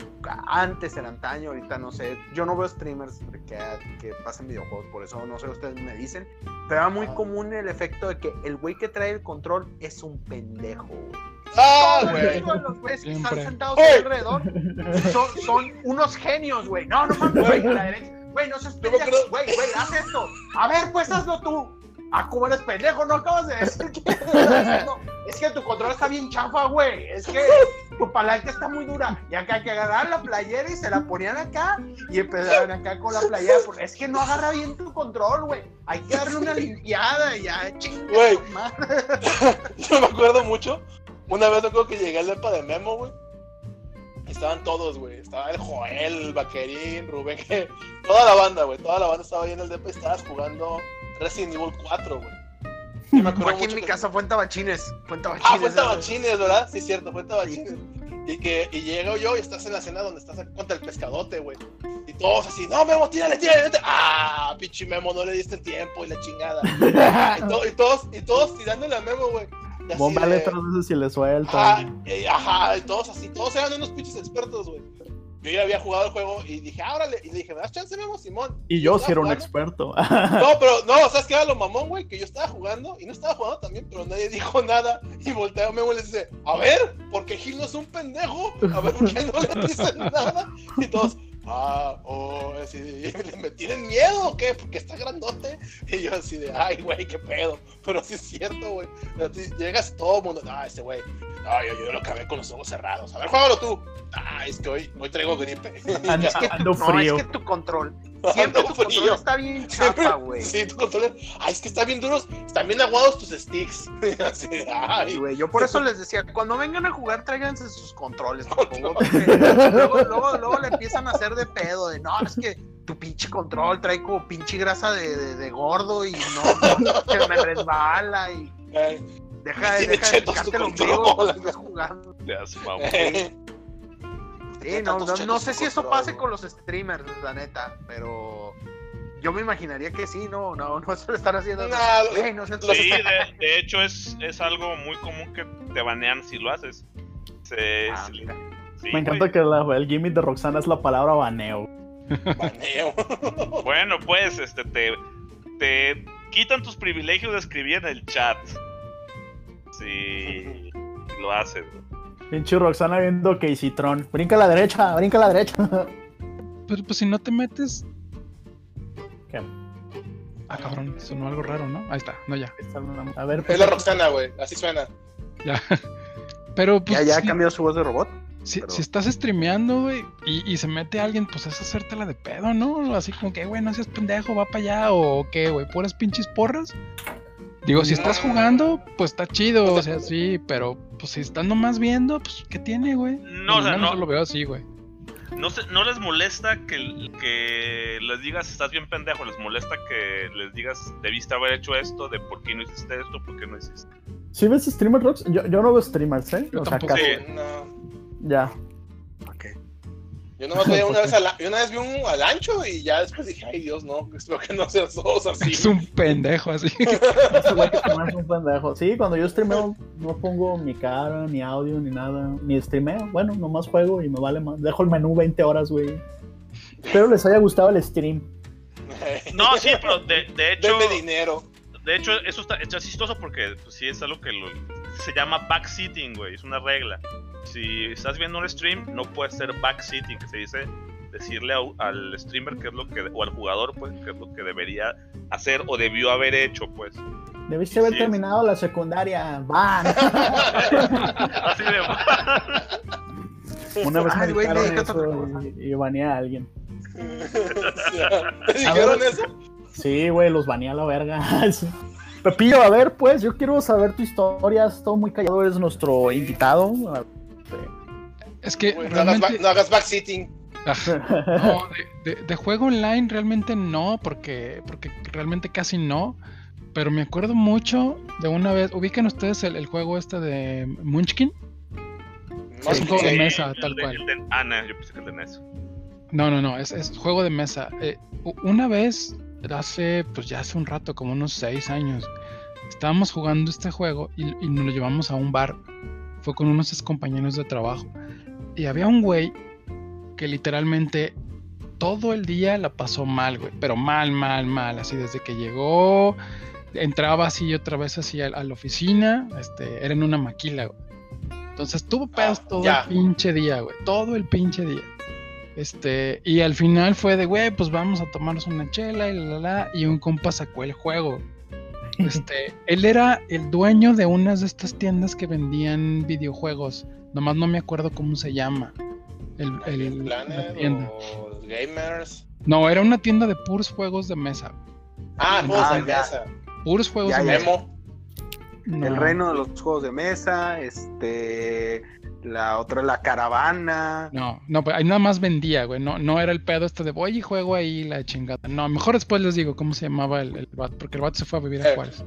Speaker 4: antes, en antaño, ahorita no sé. Yo no veo streamers que, que pasen videojuegos, por eso no sé, ustedes me dicen. Pero era muy
Speaker 1: Ajá.
Speaker 4: común el efecto de que el güey que trae el control es un pendejo, güey.
Speaker 1: Ah, güey.
Speaker 4: los güeyes que están sentados
Speaker 1: Güey.
Speaker 4: alrededor son, son unos genios, güey. No, no mames, güey, a la derecha. Güey, no seas pendejo. Güey, güey, haz esto. A ver, pues hazlo tú. Ah, como eres pendejo, no acabas de decir que no, Es que tu control está bien chafa, güey. Es que tu palanca está muy dura. Y acá hay que agarrar la playera y se la ponían acá y empezaban acá con la playera. porque Es que no agarra bien tu control, güey. Hay que darle una limpiada y ya,
Speaker 1: Güey. Yo me acuerdo mucho. Una vez recuerdo que llegué al depa de Memo, güey. Estaban todos, güey. Estaba el Joel, el Vaquerín, Rubén, que- toda la banda, güey. Toda la banda estaba ahí en el depa y estabas jugando Resident Evil 4, güey. Me
Speaker 4: aquí en mi
Speaker 1: que-
Speaker 4: casa fue en Tabachines. Fue en Tabachines.
Speaker 1: Ah, fue en Tabachines, ¿verdad? Sí, cierto, fue en Tabachines. Y que y llego yo y estás en la cena donde estás contra el pescadote, güey. Y todos así, no, Memo, tírale, tírale. tírale". Ah, pinche Memo, no le diste el tiempo y la chingada. y, to- y todos, y todos tirándole a Memo, güey.
Speaker 2: Bombale
Speaker 1: de-
Speaker 2: veces y le suelta.
Speaker 1: Ajá, y, ajá, y todos así, todos eran unos pinches expertos, güey. Yo ya había jugado el juego y dije, ah, órale. Y le dije, ¿me das chance, Memo, Simón?
Speaker 2: Y yo sí era un experto.
Speaker 1: No, pero no, ¿sabes qué era lo mamón, güey? Que yo estaba jugando y no estaba jugando también, pero nadie dijo nada. Y voltea a Memo y le dice, a ver, porque Gil no es un pendejo. A ver, ¿por qué no le dicen nada? Y todos, ah, oh, así, de, ¿me tienen miedo o qué? Porque está grandote. Y yo así de, ay, güey, qué pedo. Pero sí es cierto, güey. Llegas todo el mundo, ah, este güey, no, yo, yo lo acabé con los ojos cerrados. A ver, juégalo tú. Ah, es que hoy, hoy traigo gripe.
Speaker 2: Ando,
Speaker 4: Es que tu,
Speaker 2: ando
Speaker 4: no,
Speaker 2: frío.
Speaker 4: es que tu control. Siempre tu control está bien chapa, güey.
Speaker 1: Sí, tu control. Ay, es que están bien duros, están bien aguados tus sticks. Así,
Speaker 4: Sí,
Speaker 1: ay,
Speaker 4: güey, yo por eso les decía, cuando vengan a jugar, tráiganse sus controles, por favor, porque luego, luego, luego le empiezan a hacer de pedo, de no, es que tu pinche control trae como pinche grasa de, de, de gordo y no, no, se me resbala y
Speaker 1: ay,
Speaker 4: deja, de- deja de picarte cuando estás jugando.
Speaker 3: Se mamó.
Speaker 1: eh,
Speaker 4: Sí, no, no, sé si eso pase con los streamers, la neta, pero yo me imaginaría que sí, no, no, no se lo están haciendo. No
Speaker 3: Sí, de, de hecho es, es algo muy común que te banean si lo haces. Se-
Speaker 4: Ah,
Speaker 3: se-
Speaker 4: mira.
Speaker 3: sí,
Speaker 2: Me encanta
Speaker 3: güey.
Speaker 2: que la- el gimmick de Roxana es la palabra baneo.
Speaker 1: baneo.
Speaker 3: Bueno, pues, este, te, te quitan tus privilegios de escribir en el chat. Sí, lo haces.
Speaker 2: Pinche Roxana viendo que Tron. Brinca a la derecha, brinca a la derecha.
Speaker 5: Pero pues si no te metes.
Speaker 2: ¿Qué?
Speaker 5: Ah, cabrón, sonó algo raro, ¿no? Ahí está, no ya.
Speaker 2: A ver,
Speaker 1: Es
Speaker 2: pues,
Speaker 1: la Roxana, güey, así suena.
Speaker 5: Ya. Pero pues.
Speaker 4: Ya, ya
Speaker 5: si-
Speaker 4: cambió su voz de robot.
Speaker 5: Si,
Speaker 4: Pero-
Speaker 5: si estás streameando, güey, y, y se mete alguien, pues es hacértela de pedo, ¿no? Así como que, güey, no seas pendejo, va para allá, o qué, güey, puras pinches porras. Digo, si estás jugando, pues está chido, o sea, sí, pero pues si están nomás viendo, pues, ¿qué tiene, güey?
Speaker 3: No, o sea, no,
Speaker 5: lo veo así, güey.
Speaker 3: no, se- no les molesta que, que les digas estás bien pendejo, les molesta que les digas debiste haber hecho esto, de por qué no hiciste esto, por qué no hiciste.
Speaker 2: ¿Sí ves streamers, Rox? Yo, yo no veo streamers, ¿eh?
Speaker 5: Yo
Speaker 2: o sea,
Speaker 5: tampoco.
Speaker 2: casi.
Speaker 3: Sí.
Speaker 1: No.
Speaker 2: Ya.
Speaker 1: Yo nomás veía una vez, al, yo una vez vi un al ancho y ya después dije, ay Dios, no, espero que no sean todos así.
Speaker 5: Es un pendejo así.
Speaker 2: Hace un pendejo. Sí, cuando yo streameo no pongo mi cara, ni audio, ni nada. Ni streameo. Bueno, nomás juego y me vale más. Dejo el menú 20 horas, güey. Espero les haya gustado el stream.
Speaker 3: No, sí, pero de, de hecho,
Speaker 1: Denme dinero.
Speaker 3: de hecho, eso está, está chistoso porque pues, sí es algo que lo- se llama backseating, güey, es una regla. Si estás viendo un stream, no puede ser backseating, que se dice decirle al streamer qué es lo que, o al jugador, pues, qué es lo que debería hacer o debió haber hecho, pues.
Speaker 2: Debiste haber
Speaker 3: Sí.
Speaker 2: terminado la secundaria. Van.
Speaker 3: Así de.
Speaker 2: Una vez me
Speaker 4: Ay, güey, a otra
Speaker 2: eso y, y baneé a alguien.
Speaker 1: ¿Te dijeron
Speaker 2: ver.
Speaker 1: eso?
Speaker 2: Sí, güey, los baneé a la verga. Sí. Pepillo, a ver, pues, yo quiero saber tu historia. Has estado muy callado, eres nuestro invitado.
Speaker 5: Es que
Speaker 1: no, hagas back, no hagas backseating.
Speaker 5: No, de, de- de juego online realmente no, porque, porque realmente casi no. Pero me acuerdo mucho de una vez. ¿Ubican ustedes el, el juego este de Munchkin? Es un juego de mesa,
Speaker 3: El
Speaker 5: tal
Speaker 3: de-
Speaker 5: cual.
Speaker 3: el de- ah, no, yo pensé que el de NES.
Speaker 5: No, no, no, es, es juego de mesa. Eh, una vez, hace, pues ya hace un rato, como unos seis años, estábamos jugando este juego y, y nos lo llevamos a un bar. Fue con unos compañeros de trabajo. Y había un güey que literalmente todo el día la pasó mal, güey. Pero mal, mal, mal. Así desde que llegó, entraba así otra vez así a, a la oficina. Este, era en una maquila, güey. Entonces tuvo pedos
Speaker 1: Ah,
Speaker 5: todo
Speaker 1: ya.
Speaker 5: el pinche día, güey. Todo el pinche día. Este, y al final fue de, güey, pues vamos a tomarnos una chela y la, la, la. Y un compa sacó el juego. Este, él era el dueño de unas de estas tiendas que vendían videojuegos. Nomás no me acuerdo cómo se llama. El, el- la tienda.
Speaker 1: o Gamers.
Speaker 5: No, era una tienda de puros juegos de mesa.
Speaker 1: Ah, juegos
Speaker 4: Ah,
Speaker 1: de
Speaker 4: ya.
Speaker 1: mesa.
Speaker 5: Puros juegos
Speaker 4: Ya,
Speaker 5: de
Speaker 4: ya.
Speaker 5: mesa.
Speaker 1: Memo.
Speaker 5: No.
Speaker 4: El reino de los juegos de mesa, este, la otra, la caravana.
Speaker 5: No, no, pues ahí nada más vendía, güey. No, no era el pedo este de voy y juego ahí la chingada. No, mejor después les digo cómo se llamaba el, el vato, porque el vato se fue a vivir a
Speaker 1: Eh.
Speaker 5: Juárez.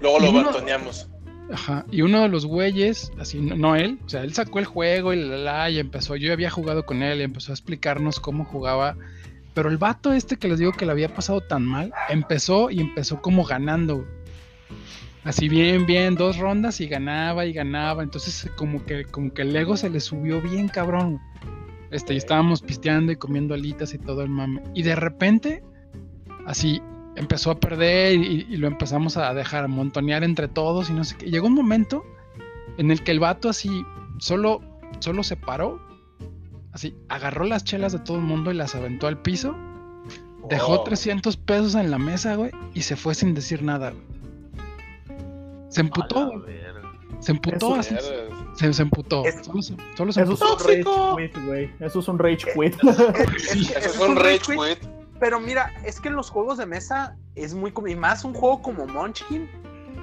Speaker 1: Luego lo
Speaker 5: uno-
Speaker 1: abandoneamos.
Speaker 5: Ajá. Y uno de los güeyes, así, no, no él, o sea, él sacó el juego y la, la, la, y empezó. Yo había jugado con él y empezó a explicarnos cómo jugaba. Pero el vato este que les digo que le había pasado tan mal, empezó y empezó como ganando. Así bien, bien, dos rondas y ganaba y ganaba. Entonces como que, como que el ego se le subió bien cabrón. Este, y estábamos pisteando y comiendo alitas y todo el mame. Y de repente, así, empezó a perder y, y lo empezamos a dejar montonear entre todos y no sé qué. Llegó un momento en el que el vato así solo, solo se paró, así, agarró las chelas de todo el mundo y las aventó al piso, dejó
Speaker 1: Oh.
Speaker 5: 300 pesos en la mesa, güey, y se fue sin decir nada, güey. Se emputó. Se emputó, así. Se, se emputó.
Speaker 4: Es-
Speaker 5: Solo se, solo se
Speaker 2: Eso es un rage quit, güey. Eso es un rage quit.
Speaker 4: Es- es que
Speaker 1: Eso
Speaker 4: es
Speaker 1: un rage
Speaker 4: quit,
Speaker 1: quit.
Speaker 4: Pero mira, es que en los juegos de mesa es muy como, y más un juego como Munchkin.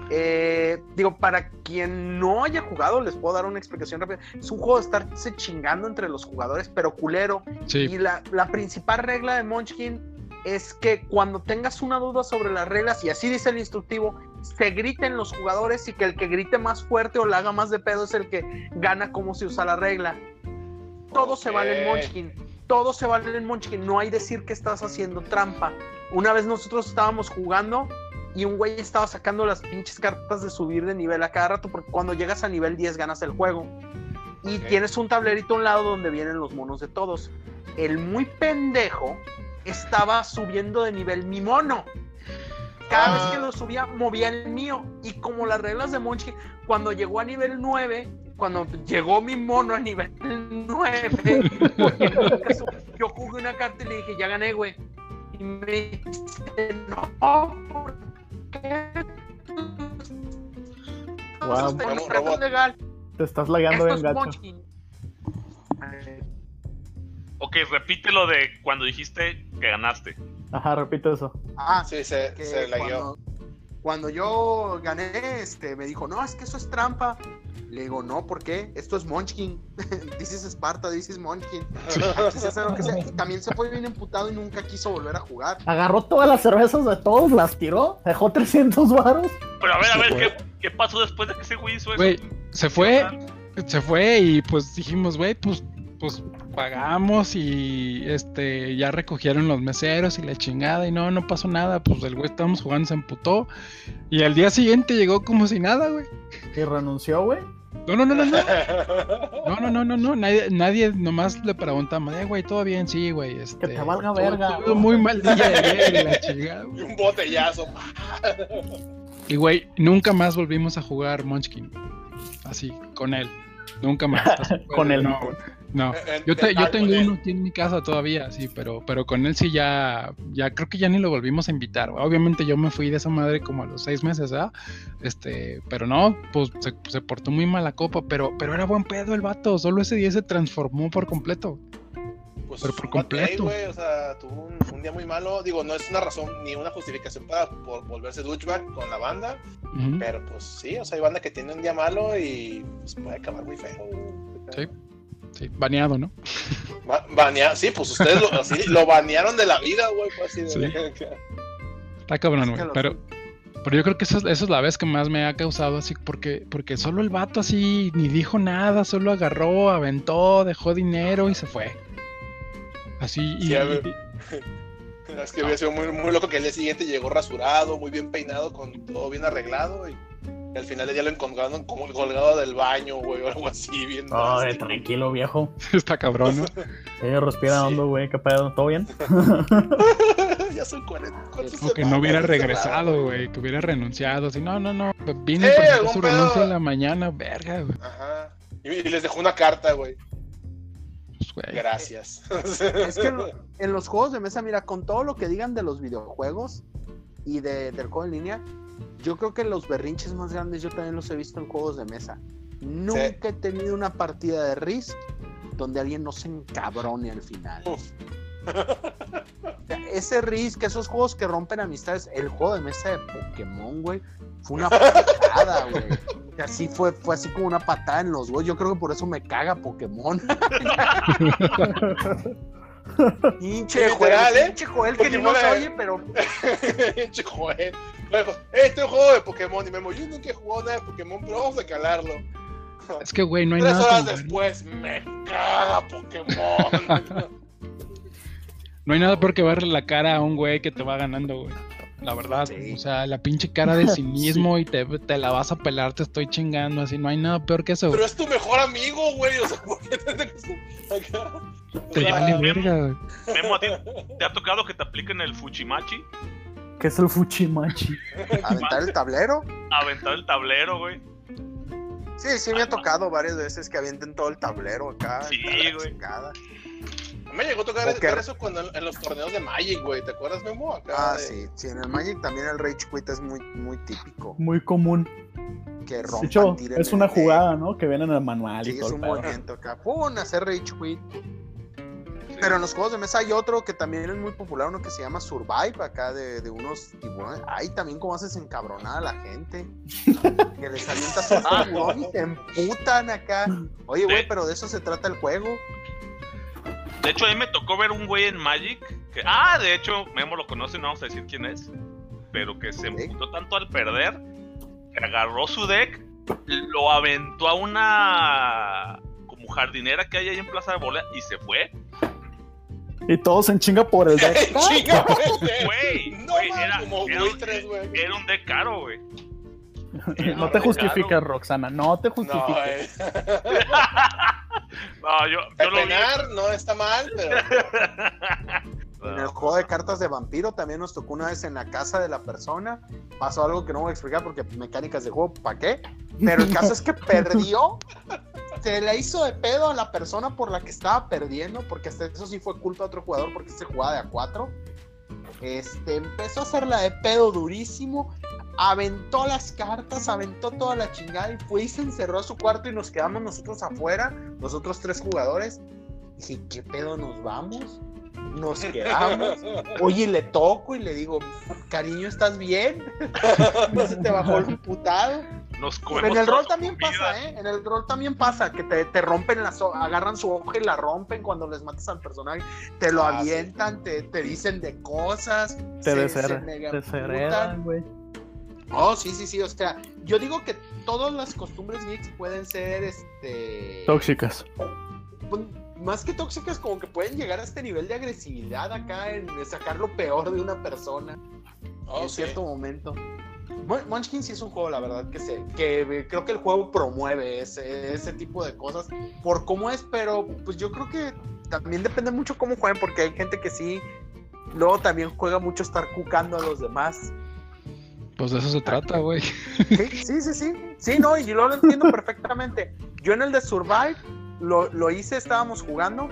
Speaker 4: eh, digo, para quien no haya jugado, les puedo dar una explicación rápida. Es un juego de estarse chingando entre los jugadores, pero culero.
Speaker 5: Sí,
Speaker 4: Y la, la principal regla de Munchkin es que cuando tengas una duda sobre las reglas, y así dice el instructivo, se griten los jugadores y que el que grite más fuerte o la haga más de pedo es el que gana cómo se usa la regla. Todo se vale en. Munchkin. Todo se vale en Munchkin. No hay decir que estás haciendo trampa. Una vez nosotros estábamos jugando y un güey estaba sacando las pinches cartas de subir de nivel a cada rato porque cuando llegas a nivel 10 ganas el juego. Y tienes un tablerito a un lado donde vienen los monos de todos. El muy pendejo estaba subiendo de nivel mi mono. Cada vez que lo subía, movía el mío. Y como las reglas de Munchkin, cuando llegó a nivel 9, cuando llegó mi mono a nivel 9, porque nunca su- yo jugué una carta y le dije, ya gané, güey. Y me dice, no, ¿por qué?
Speaker 2: Wow.
Speaker 4: Legal.
Speaker 2: Te estás lagueando
Speaker 4: Esto
Speaker 2: bien
Speaker 4: es
Speaker 2: gacho.
Speaker 3: Ok, repite lo de cuando dijiste que ganaste.
Speaker 2: Ajá, repite eso.
Speaker 4: Ah,
Speaker 1: Sí, se, se lagueó.
Speaker 4: cuando, cuando yo gané, este, me dijo, no, es que eso es trampa. Le digo, no, ¿por qué? Esto es Munchkin. dices Esparta, dices Munchkin. Aquí se hace lo que sea. Y también se fue bien emputado y nunca quiso volver a jugar.
Speaker 2: Agarró todas las cervezas de todos, las tiró, dejó 300 varos.
Speaker 3: Pero a ver, a ver, ¿qué, qué pasó después de que ese güey hizo eso?
Speaker 5: Güey, se fue, se fue y pues dijimos, güey, pues, pues pagamos y este ya recogieron los meseros y la chingada y no, no pasó nada, pues el güey estábamos jugando, se emputó y al día siguiente llegó como si nada, güey.
Speaker 2: Y renunció, güey.
Speaker 5: No, no, no, no, no. No, no, no, no, no. Nadie, nadie nomás le preguntamos, eh, güey, todo bien, sí, güey. Este,
Speaker 2: te valga verga.
Speaker 5: un muy mal día y la chingada.
Speaker 1: y un botellazo.
Speaker 5: Y güey, nunca más volvimos a jugar Munchkin. Así, con él. Nunca más.
Speaker 2: Con él.
Speaker 5: No, no.
Speaker 1: En-
Speaker 5: Yo, te- tengo uno aquí en mi casa todavía, sí, pero, pero con él sí ya, ya creo que ya ni lo volvimos a invitar. Obviamente yo me fui de esa madre como a los seis meses, ¿verdad? Este, pero no, pues se, se portó muy mala copa, pero, pero era buen pedo el vato, solo ese día se transformó por completo.
Speaker 1: Pues,
Speaker 5: pero por
Speaker 1: ahí,
Speaker 5: completo.
Speaker 1: güey, o sea, tuvo un, un día muy malo. Digo, no es una razón ni una justificación para por volverse douchebag con la banda. Pero pues sí, o sea, hay banda que tiene un día malo y pues, puede acabar muy feo.
Speaker 5: Sí. Sí, baneado, ¿no?
Speaker 1: Ba- banea- sí, pues ustedes lo, así, lo banearon de la vida, güey. Fue así de.
Speaker 5: Sí. Está cabrón,
Speaker 4: Es que
Speaker 5: güey. Pero, pero yo creo que esa, es- esa es la vez que más me ha causado así, porque, porque solo el vato así ni dijo nada, solo agarró, aventó, dejó dinero y se fue. Así, y,
Speaker 1: Sí, a ver.
Speaker 5: y-
Speaker 1: Es que hubiera sido muy, muy loco que el día siguiente llegó rasurado, muy bien peinado, con todo bien arreglado. Y, y al final día lo encontraron como colgado del baño, güey, o algo así, bien.
Speaker 2: Ay,
Speaker 1: drástico.
Speaker 2: tranquilo, viejo.
Speaker 5: está cabrón, ¿no?
Speaker 2: Sí, respira
Speaker 1: Sí.
Speaker 2: hondo, güey. ¿Qué pedo? ¿Todo bien?
Speaker 1: ya son 40. ¿cuántas
Speaker 5: O que no hubiera regresado, güey, que hubiera renunciado. Así, no, no, no, vine
Speaker 1: Sí,
Speaker 5: a su
Speaker 1: pedo.
Speaker 5: renuncia en la mañana, verga, güey.
Speaker 1: Ajá. Y, y les dejó una carta, güey.
Speaker 5: Pues, güey.
Speaker 1: Gracias.
Speaker 4: Es que en, lo- en los juegos de mesa, mira, con todo lo que digan de los videojuegos y de- del juego en línea, yo creo que los berrinches más grandes yo también los he visto en juegos de mesa. Nunca he tenido una partida de Risk donde alguien no se encabrone al final.
Speaker 1: Uf.
Speaker 4: Ese Risk, esos juegos que rompen amistades, el juego de mesa de Pokémon, güey, fue una patada, güey. O sea, sí fue, fue así como una patada en los huevos. Yo creo que por eso me caga Pokémon.
Speaker 1: Literal,
Speaker 4: Joel,
Speaker 1: ¿eh?
Speaker 4: pinche Joel que ni
Speaker 1: Pokémon
Speaker 4: nos
Speaker 1: era-
Speaker 4: oye, pero
Speaker 1: Pinche Joel. Luego, Este es un juego de Pokémon. Y Memo, yo nunca he jugado nada de Pokémon, pero vamos a calarlo.
Speaker 5: Es que, güey, no hay
Speaker 1: Tres
Speaker 5: nada.
Speaker 1: horas
Speaker 5: tan bueno.
Speaker 1: después, me caga Pokémon.
Speaker 5: No hay nada peor que verle la cara a un güey que te va ganando, güey. La verdad,
Speaker 4: Sí.
Speaker 5: o sea, la pinche cara de cinismo y te, te la vas a pelar, te estoy chingando, así, no hay nada peor que eso.
Speaker 1: pero es tu mejor amigo, güey. O sea, ¿por qué te
Speaker 5: vale verga, güey.
Speaker 3: Memo, ¿a ti te ha tocado que te apliquen el Fuchimachi?
Speaker 2: ¿Qué es el Fuchimachi?
Speaker 4: aventar el tablero.
Speaker 3: Aventar el tablero, güey.
Speaker 4: Sí, sí me ha tocado varias veces que avienten todo el tablero acá.
Speaker 3: Sí, güey.
Speaker 1: Me llegó a tocar
Speaker 4: O que-
Speaker 1: ver eso cuando en los torneos de Magic, güey. ¿Te acuerdas, Memo? Acá
Speaker 4: Ah,
Speaker 1: de-
Speaker 4: sí, sí, en el Magic también el Rage Quit es muy, muy típico.
Speaker 2: Muy común.
Speaker 4: Que
Speaker 2: De
Speaker 4: rompan,
Speaker 2: hecho,
Speaker 4: tiren
Speaker 2: es una
Speaker 4: el-
Speaker 2: jugada, ¿no? Que viene en el manual
Speaker 4: Sí,
Speaker 2: y
Speaker 4: es
Speaker 2: todo el
Speaker 4: un
Speaker 2: pedo.
Speaker 4: movimiento acá. Pum, hacer Rage Quit. Pero en los juegos de mesa hay otro que también es muy popular, uno que se llama Survive, acá de, de unos tiburones. Ay, también cómo haces encabronar a la gente. Que les avientas un
Speaker 3: Ah.
Speaker 4: tiburón y se emputan acá. Oye, güey,
Speaker 3: Sí.
Speaker 4: pero de eso se trata el juego.
Speaker 3: De hecho, a mí me tocó ver un güey en Magic que, ah, de hecho, Memo lo conoce, no vamos a decir quién es, pero que se emputó tanto al perder que agarró su deck, lo aventó a una como jardinera que hay ahí en Plaza de Bola y se fue.
Speaker 2: Y todos en chinga por el deck.
Speaker 1: Chinga, güey. No,
Speaker 3: güey, era, era era un deck caro, güey.
Speaker 2: No te justificas, Roxana. No te
Speaker 1: No,
Speaker 2: justificas.
Speaker 1: eh.
Speaker 3: No, yo, yo lo vi.
Speaker 1: Pepenar no está mal, pero.
Speaker 4: En el juego de cartas de vampiro también nos tocó una vez en la casa de la persona. Pasó algo que no voy a explicar porque mecánicas de juego, ¿para qué? Pero el caso es que perdió. Se le hizo de pedo a la persona por la que estaba perdiendo, porque hasta eso sí fue culpa de otro jugador porque se jugaba de a cuatro. Este, empezó a hacerla de pedo durísimo, aventó las cartas, aventó toda la chingada y fue y se encerró a su cuarto y nos quedamos nosotros afuera, los otros tres jugadores. Dije, ¿qué pedo nos vamos? Nos quedamos. Oye, le toco y le digo, cariño, ¿estás bien? no se te bajó el imputado.
Speaker 3: Nos
Speaker 4: En el rol también
Speaker 3: comida.
Speaker 4: pasa, ¿eh? En el rol también pasa que te, te rompen las ho- agarran su hoja y la rompen cuando les matas al personaje, te lo
Speaker 1: Ah, sí.
Speaker 4: avientan, te, te dicen de cosas,
Speaker 2: Te
Speaker 4: se- se
Speaker 2: güey.
Speaker 4: Oh, sí, sí, sí, o sea, yo digo que todas las costumbres geeks pueden ser, este...
Speaker 2: Tóxicas.
Speaker 4: pues, más que tóxicas, como que pueden llegar a este nivel de agresividad acá, en sacar lo peor de una persona
Speaker 1: Oh,
Speaker 4: en
Speaker 1: sí.
Speaker 4: cierto momento. Mun- Munchkin sí es un juego, la verdad, que sé, que eh, creo que el juego promueve ese, ese tipo de cosas por cómo es, pero pues yo creo que también depende mucho cómo jueguen, porque hay gente que sí, luego también juega mucho estar cucando a los demás.
Speaker 5: Pues de eso se trata, güey.
Speaker 4: Sí, sí, sí, sí. No, y yo lo entiendo perfectamente. Yo en el de Survive lo, lo hice, estábamos jugando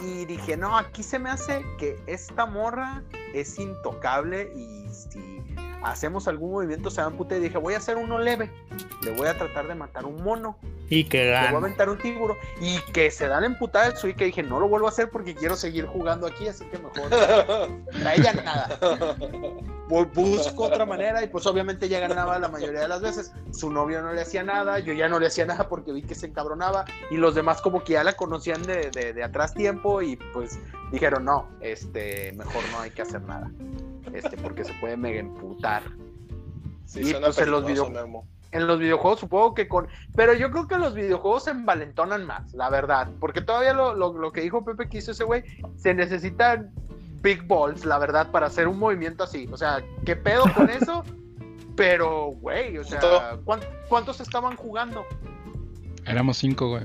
Speaker 4: y dije, no, aquí se me hace que esta morra es intocable y si hacemos algún movimiento se dan puta y dije, voy a hacer uno leve. Le voy a tratar de matar un mono.
Speaker 2: Y que
Speaker 4: Le voy a
Speaker 2: gana.
Speaker 4: aventar un tiburón y que se da la emputada del Sui que dije, no lo vuelvo a hacer porque quiero seguir jugando aquí, así que mejor a ella nada. Bu- busco otra manera y pues obviamente ella ganaba la mayoría de las veces. Su novio no le hacía nada, yo ya no le hacía nada porque vi que se encabronaba y los demás como que ya la conocían de, de- de atrás tiempo y pues dijeron no, este, mejor no hay que hacer nada, este, porque se puede mega emputar.
Speaker 1: Sí,
Speaker 4: Y,
Speaker 1: suena
Speaker 4: pues, en los video-
Speaker 1: Memo.
Speaker 4: En los videojuegos supongo que con... Pero yo creo que los videojuegos se envalentonan más, la verdad. Porque todavía lo, lo- lo que dijo Pepe que hizo ese güey, se necesitan big balls, la verdad, para hacer un movimiento así. O sea, ¿qué pedo con eso? Pero, güey, o sea,
Speaker 1: Todo.
Speaker 4: ¿cuán- ¿cuántos estaban jugando?
Speaker 5: Éramos cinco, güey.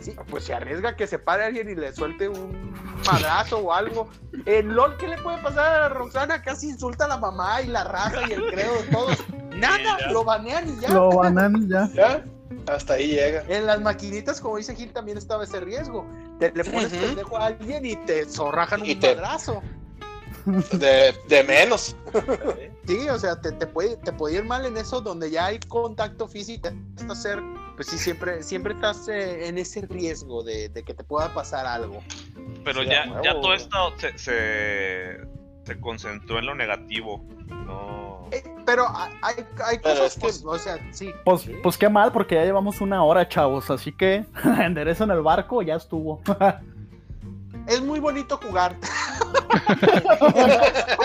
Speaker 4: Sí, pues se arriesga que se pare alguien y le suelte un madrazo o algo. En LOL, ¿qué le puede pasar a Roxana? Casi insulta a la mamá y la raza y el credo de todos. Nada,
Speaker 3: Sí,
Speaker 4: lo banean y ya.
Speaker 2: Lo banan y ya.
Speaker 1: ¿Ya? Hasta ahí llega.
Speaker 4: En las maquinitas, como dice Gil, también estaba ese riesgo. Te le pones
Speaker 1: Ujú.
Speaker 4: pendejo a alguien y te zorrajan un
Speaker 1: te-
Speaker 4: madrazo.
Speaker 1: De, de menos.
Speaker 4: Sí, o sea, te, te puede, te puede ir mal en eso donde ya hay contacto físico. Hasta hacer, pues sí, siempre, siempre estás eh, en ese riesgo de, de que te pueda pasar algo.
Speaker 3: Pero
Speaker 1: Sí,
Speaker 3: ya, ya todo esto se, se, se concentró en lo negativo. No.
Speaker 4: Eh, pero hay, hay-
Speaker 1: Pero
Speaker 4: cosas,
Speaker 1: es que-
Speaker 4: pues, o sea, sí.
Speaker 2: Pues,
Speaker 4: Sí.
Speaker 2: pues qué mal, porque ya llevamos una hora, chavos. Así que enderezan el barco, ya estuvo.
Speaker 4: Es muy bonito jugar.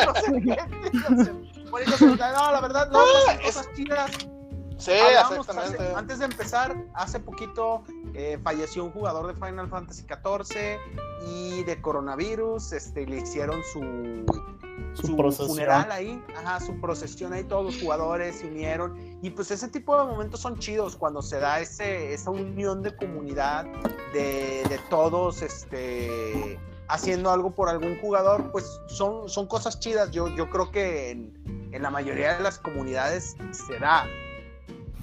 Speaker 4: No sé qué, bonito jugar. No, la verdad, no, cosas chidas.
Speaker 1: Sí,
Speaker 4: Hablamos
Speaker 1: exactamente.
Speaker 4: hace- antes de empezar, hace poquito eh, falleció un jugador de Final Fantasy XIV y de coronavirus. Este, le hicieron su,
Speaker 2: Su
Speaker 4: su
Speaker 2: procesión.
Speaker 4: funeral ahí, ajá, su procesión ahí, todos los jugadores se unieron. Y pues ese tipo de momentos son chidos cuando se da ese, esa unión de comunidad, de, de todos este, haciendo algo por algún jugador, pues son, son cosas chidas. Yo, yo creo que en, en la mayoría de las comunidades se da.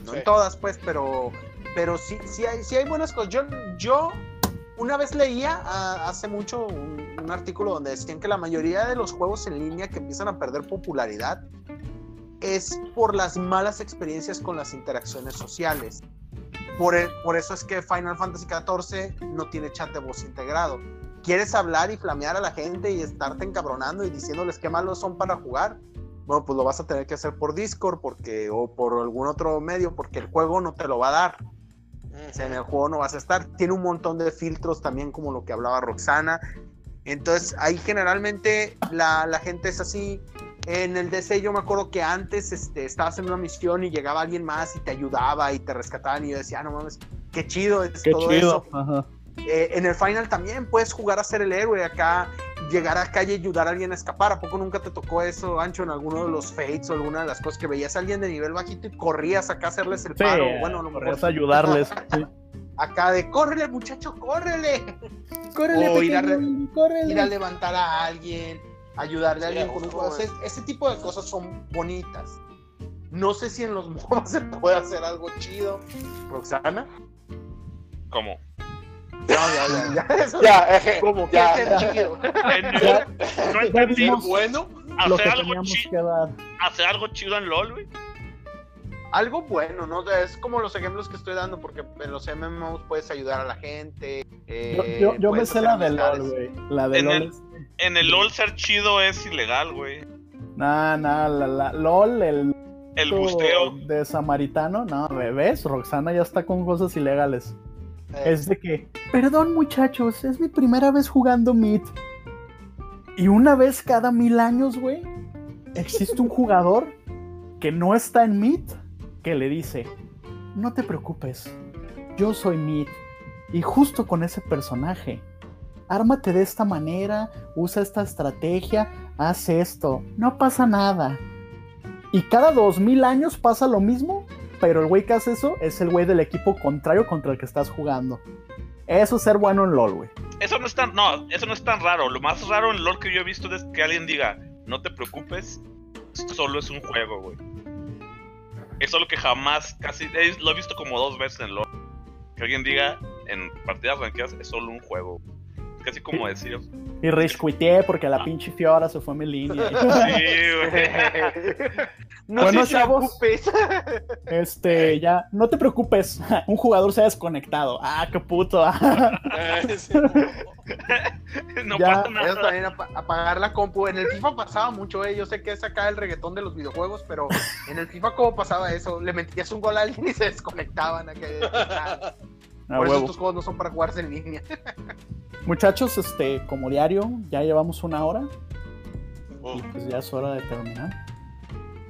Speaker 4: No
Speaker 1: Sí.
Speaker 4: en todas, pues, pero, pero sí, sí, hay, sí hay buenas cosas. Yo, yo una vez leía hace mucho un, un artículo donde decían que la mayoría de los juegos en línea que empiezan a perder popularidad es por las malas experiencias con las interacciones sociales. Por, e- por eso es que Final Fantasy XIV no tiene chat de voz integrado. ¿Quieres hablar y flamear a la gente y estarte encabronando y diciéndoles qué malos son para jugar? Bueno, pues lo vas a tener que hacer por Discord porque, o por algún otro medio porque el juego no te lo va a dar. O sea, en el juego no vas a estar. Tiene un montón de filtros también, como lo que hablaba Roxana. Entonces, ahí generalmente la, la gente es así. En el DC yo me acuerdo que antes este, estabas en una misión y llegaba alguien más y te ayudaba y te rescataban y yo decía, ah, no mames, qué chido es
Speaker 2: Qué
Speaker 4: todo
Speaker 2: chido.
Speaker 4: eso.
Speaker 2: Ajá.
Speaker 4: Eh, en el final también puedes jugar a ser el héroe acá, llegar acá y ayudar a alguien a escapar. ¿A poco nunca te tocó eso, Ancho, en alguno de los fates o alguna de las cosas que veías a alguien de nivel bajito y corrías acá a hacerles el
Speaker 2: Sí,
Speaker 4: paro? Bueno, a lo
Speaker 2: podrías
Speaker 4: mejor
Speaker 2: ayudarles. sí.
Speaker 4: acá de córrele, muchacho, córrele.
Speaker 2: Córrele,
Speaker 4: O ir a
Speaker 2: córrele.
Speaker 4: Ir a levantar a alguien, ayudarle a alguien
Speaker 1: a
Speaker 4: con un juego. Ese, ese tipo de cosas son bonitas. No sé si en los MOBA se puede hacer algo chido. Roxana.
Speaker 3: ¿Cómo?
Speaker 4: No, ya, ya, ya. Eso
Speaker 1: Ya, eje,
Speaker 4: como que
Speaker 1: ya,
Speaker 4: es
Speaker 1: ya.
Speaker 4: chido.
Speaker 2: Ya-
Speaker 3: no
Speaker 2: ya
Speaker 3: entendí.
Speaker 1: Bueno,
Speaker 3: Hacer algo,
Speaker 2: teníamos
Speaker 3: chi-
Speaker 2: que dar.
Speaker 3: hacer algo chido en LOL, güey.
Speaker 4: Algo bueno, ¿no? Es como los ejemplos que estoy dando, porque en los MMOs puedes ayudar a la gente.
Speaker 2: Yo,
Speaker 4: eh,
Speaker 2: yo, yo me
Speaker 4: puedes
Speaker 2: sé la de
Speaker 4: amistades.
Speaker 2: LOL, güey. La de
Speaker 3: En
Speaker 2: LOL
Speaker 3: el-
Speaker 2: es-
Speaker 3: En el LOL ser chido es ilegal, güey.
Speaker 2: Nah, nah, la, la- LOL, el
Speaker 3: El busteo.
Speaker 2: de samaritano, no, ¿ves? Roxana ya está con cosas ilegales.
Speaker 1: Eh,
Speaker 2: Es de que, perdón muchachos, es mi primera vez jugando Meat. Y una vez cada mil años, güey, existe un jugador que no está en Meat que le dice, no te preocupes, yo soy Meat. Y justo con ese personaje, ármate de esta manera, usa esta estrategia, haz esto, no pasa nada. Y cada dos mil años pasa lo mismo, pero el güey que hace eso es el güey del equipo contrario contra el que estás jugando. Eso es ser bueno en LOL, güey.
Speaker 3: Eso no es tan, no, eso no es tan raro. Lo más raro en LOL que yo he visto es que alguien diga, no te preocupes, solo es un juego, güey. Eso es lo que jamás, casi, lo he visto como dos veces en LOL. Que alguien diga, en partidas ranqueadas, es solo un juego. Casi como decir,
Speaker 2: Y rage quiteé porque la pinche Fiora se fue a mi línea.
Speaker 3: güey.
Speaker 4: no
Speaker 2: Bueno,
Speaker 4: si
Speaker 2: chavos.
Speaker 4: ocupes.
Speaker 2: Este, ya, no te preocupes, un jugador se ha desconectado. Ah, qué puto.
Speaker 1: sí.
Speaker 3: no
Speaker 2: Ya,
Speaker 3: pasa
Speaker 4: Eso
Speaker 3: nada.
Speaker 4: también apa- apagar la compu. En el FIFA pasaba mucho, eh. Yo sé que es acá el reggaetón de los videojuegos, pero en el FIFA, ¿cómo pasaba eso? Le metías un gol a alguien y se desconectaban. acá. Por eso estos juegos no son para jugarse en línea.
Speaker 2: Muchachos, este, como diario, ya llevamos una hora y
Speaker 1: Uf,
Speaker 2: pues ya es hora de terminar.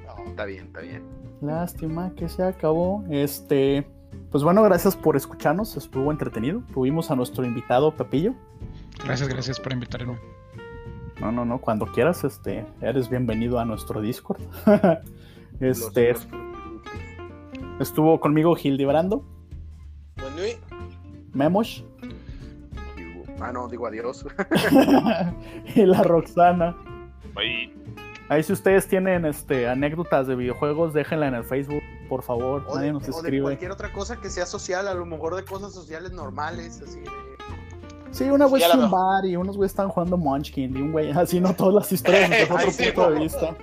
Speaker 1: no.
Speaker 4: Está bien, está bien.
Speaker 2: Lástima que se acabó. Este, pues bueno, gracias por escucharnos. Estuvo entretenido. Tuvimos a nuestro invitado Pepillo.
Speaker 5: Gracias, gracias por invitarme.
Speaker 2: No, no, no, cuando quieras, este, eres bienvenido a nuestro Discord. este, estuvo conmigo Gildi Brando,
Speaker 1: Bueno, y-
Speaker 2: Memosh
Speaker 4: Ah, no, digo adiós.
Speaker 2: y la Roxana.
Speaker 3: Ahí.
Speaker 2: Ahí si ustedes tienen este, anécdotas de videojuegos, déjenla en el Facebook, por favor.
Speaker 4: O
Speaker 2: Nadie
Speaker 4: de,
Speaker 2: nos
Speaker 4: o de
Speaker 2: escribe.
Speaker 4: cualquier otra cosa que sea social, a lo mejor de cosas sociales normales, así de...
Speaker 2: Sí, una
Speaker 1: a
Speaker 2: un bar y unos güeyes estaban jugando Munchkin y un güey así, no todas las historias desde otro
Speaker 1: sí,
Speaker 2: punto de
Speaker 1: no.
Speaker 2: vista.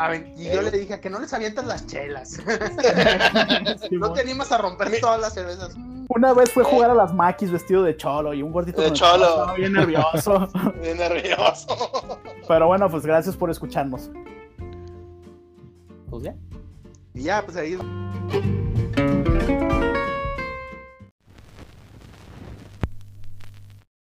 Speaker 4: A ver, y yo le dije "¿A que no les avientas las chelas. No te animas a romper todas las cervezas.
Speaker 2: Una vez fue a jugar a las maquis vestido de cholo y un gordito
Speaker 1: De cholo.
Speaker 2: estaba bien nervioso.
Speaker 1: Bien nervioso.
Speaker 2: Pero bueno, pues gracias por escucharnos. Pues ya.
Speaker 4: Y ya, pues ahí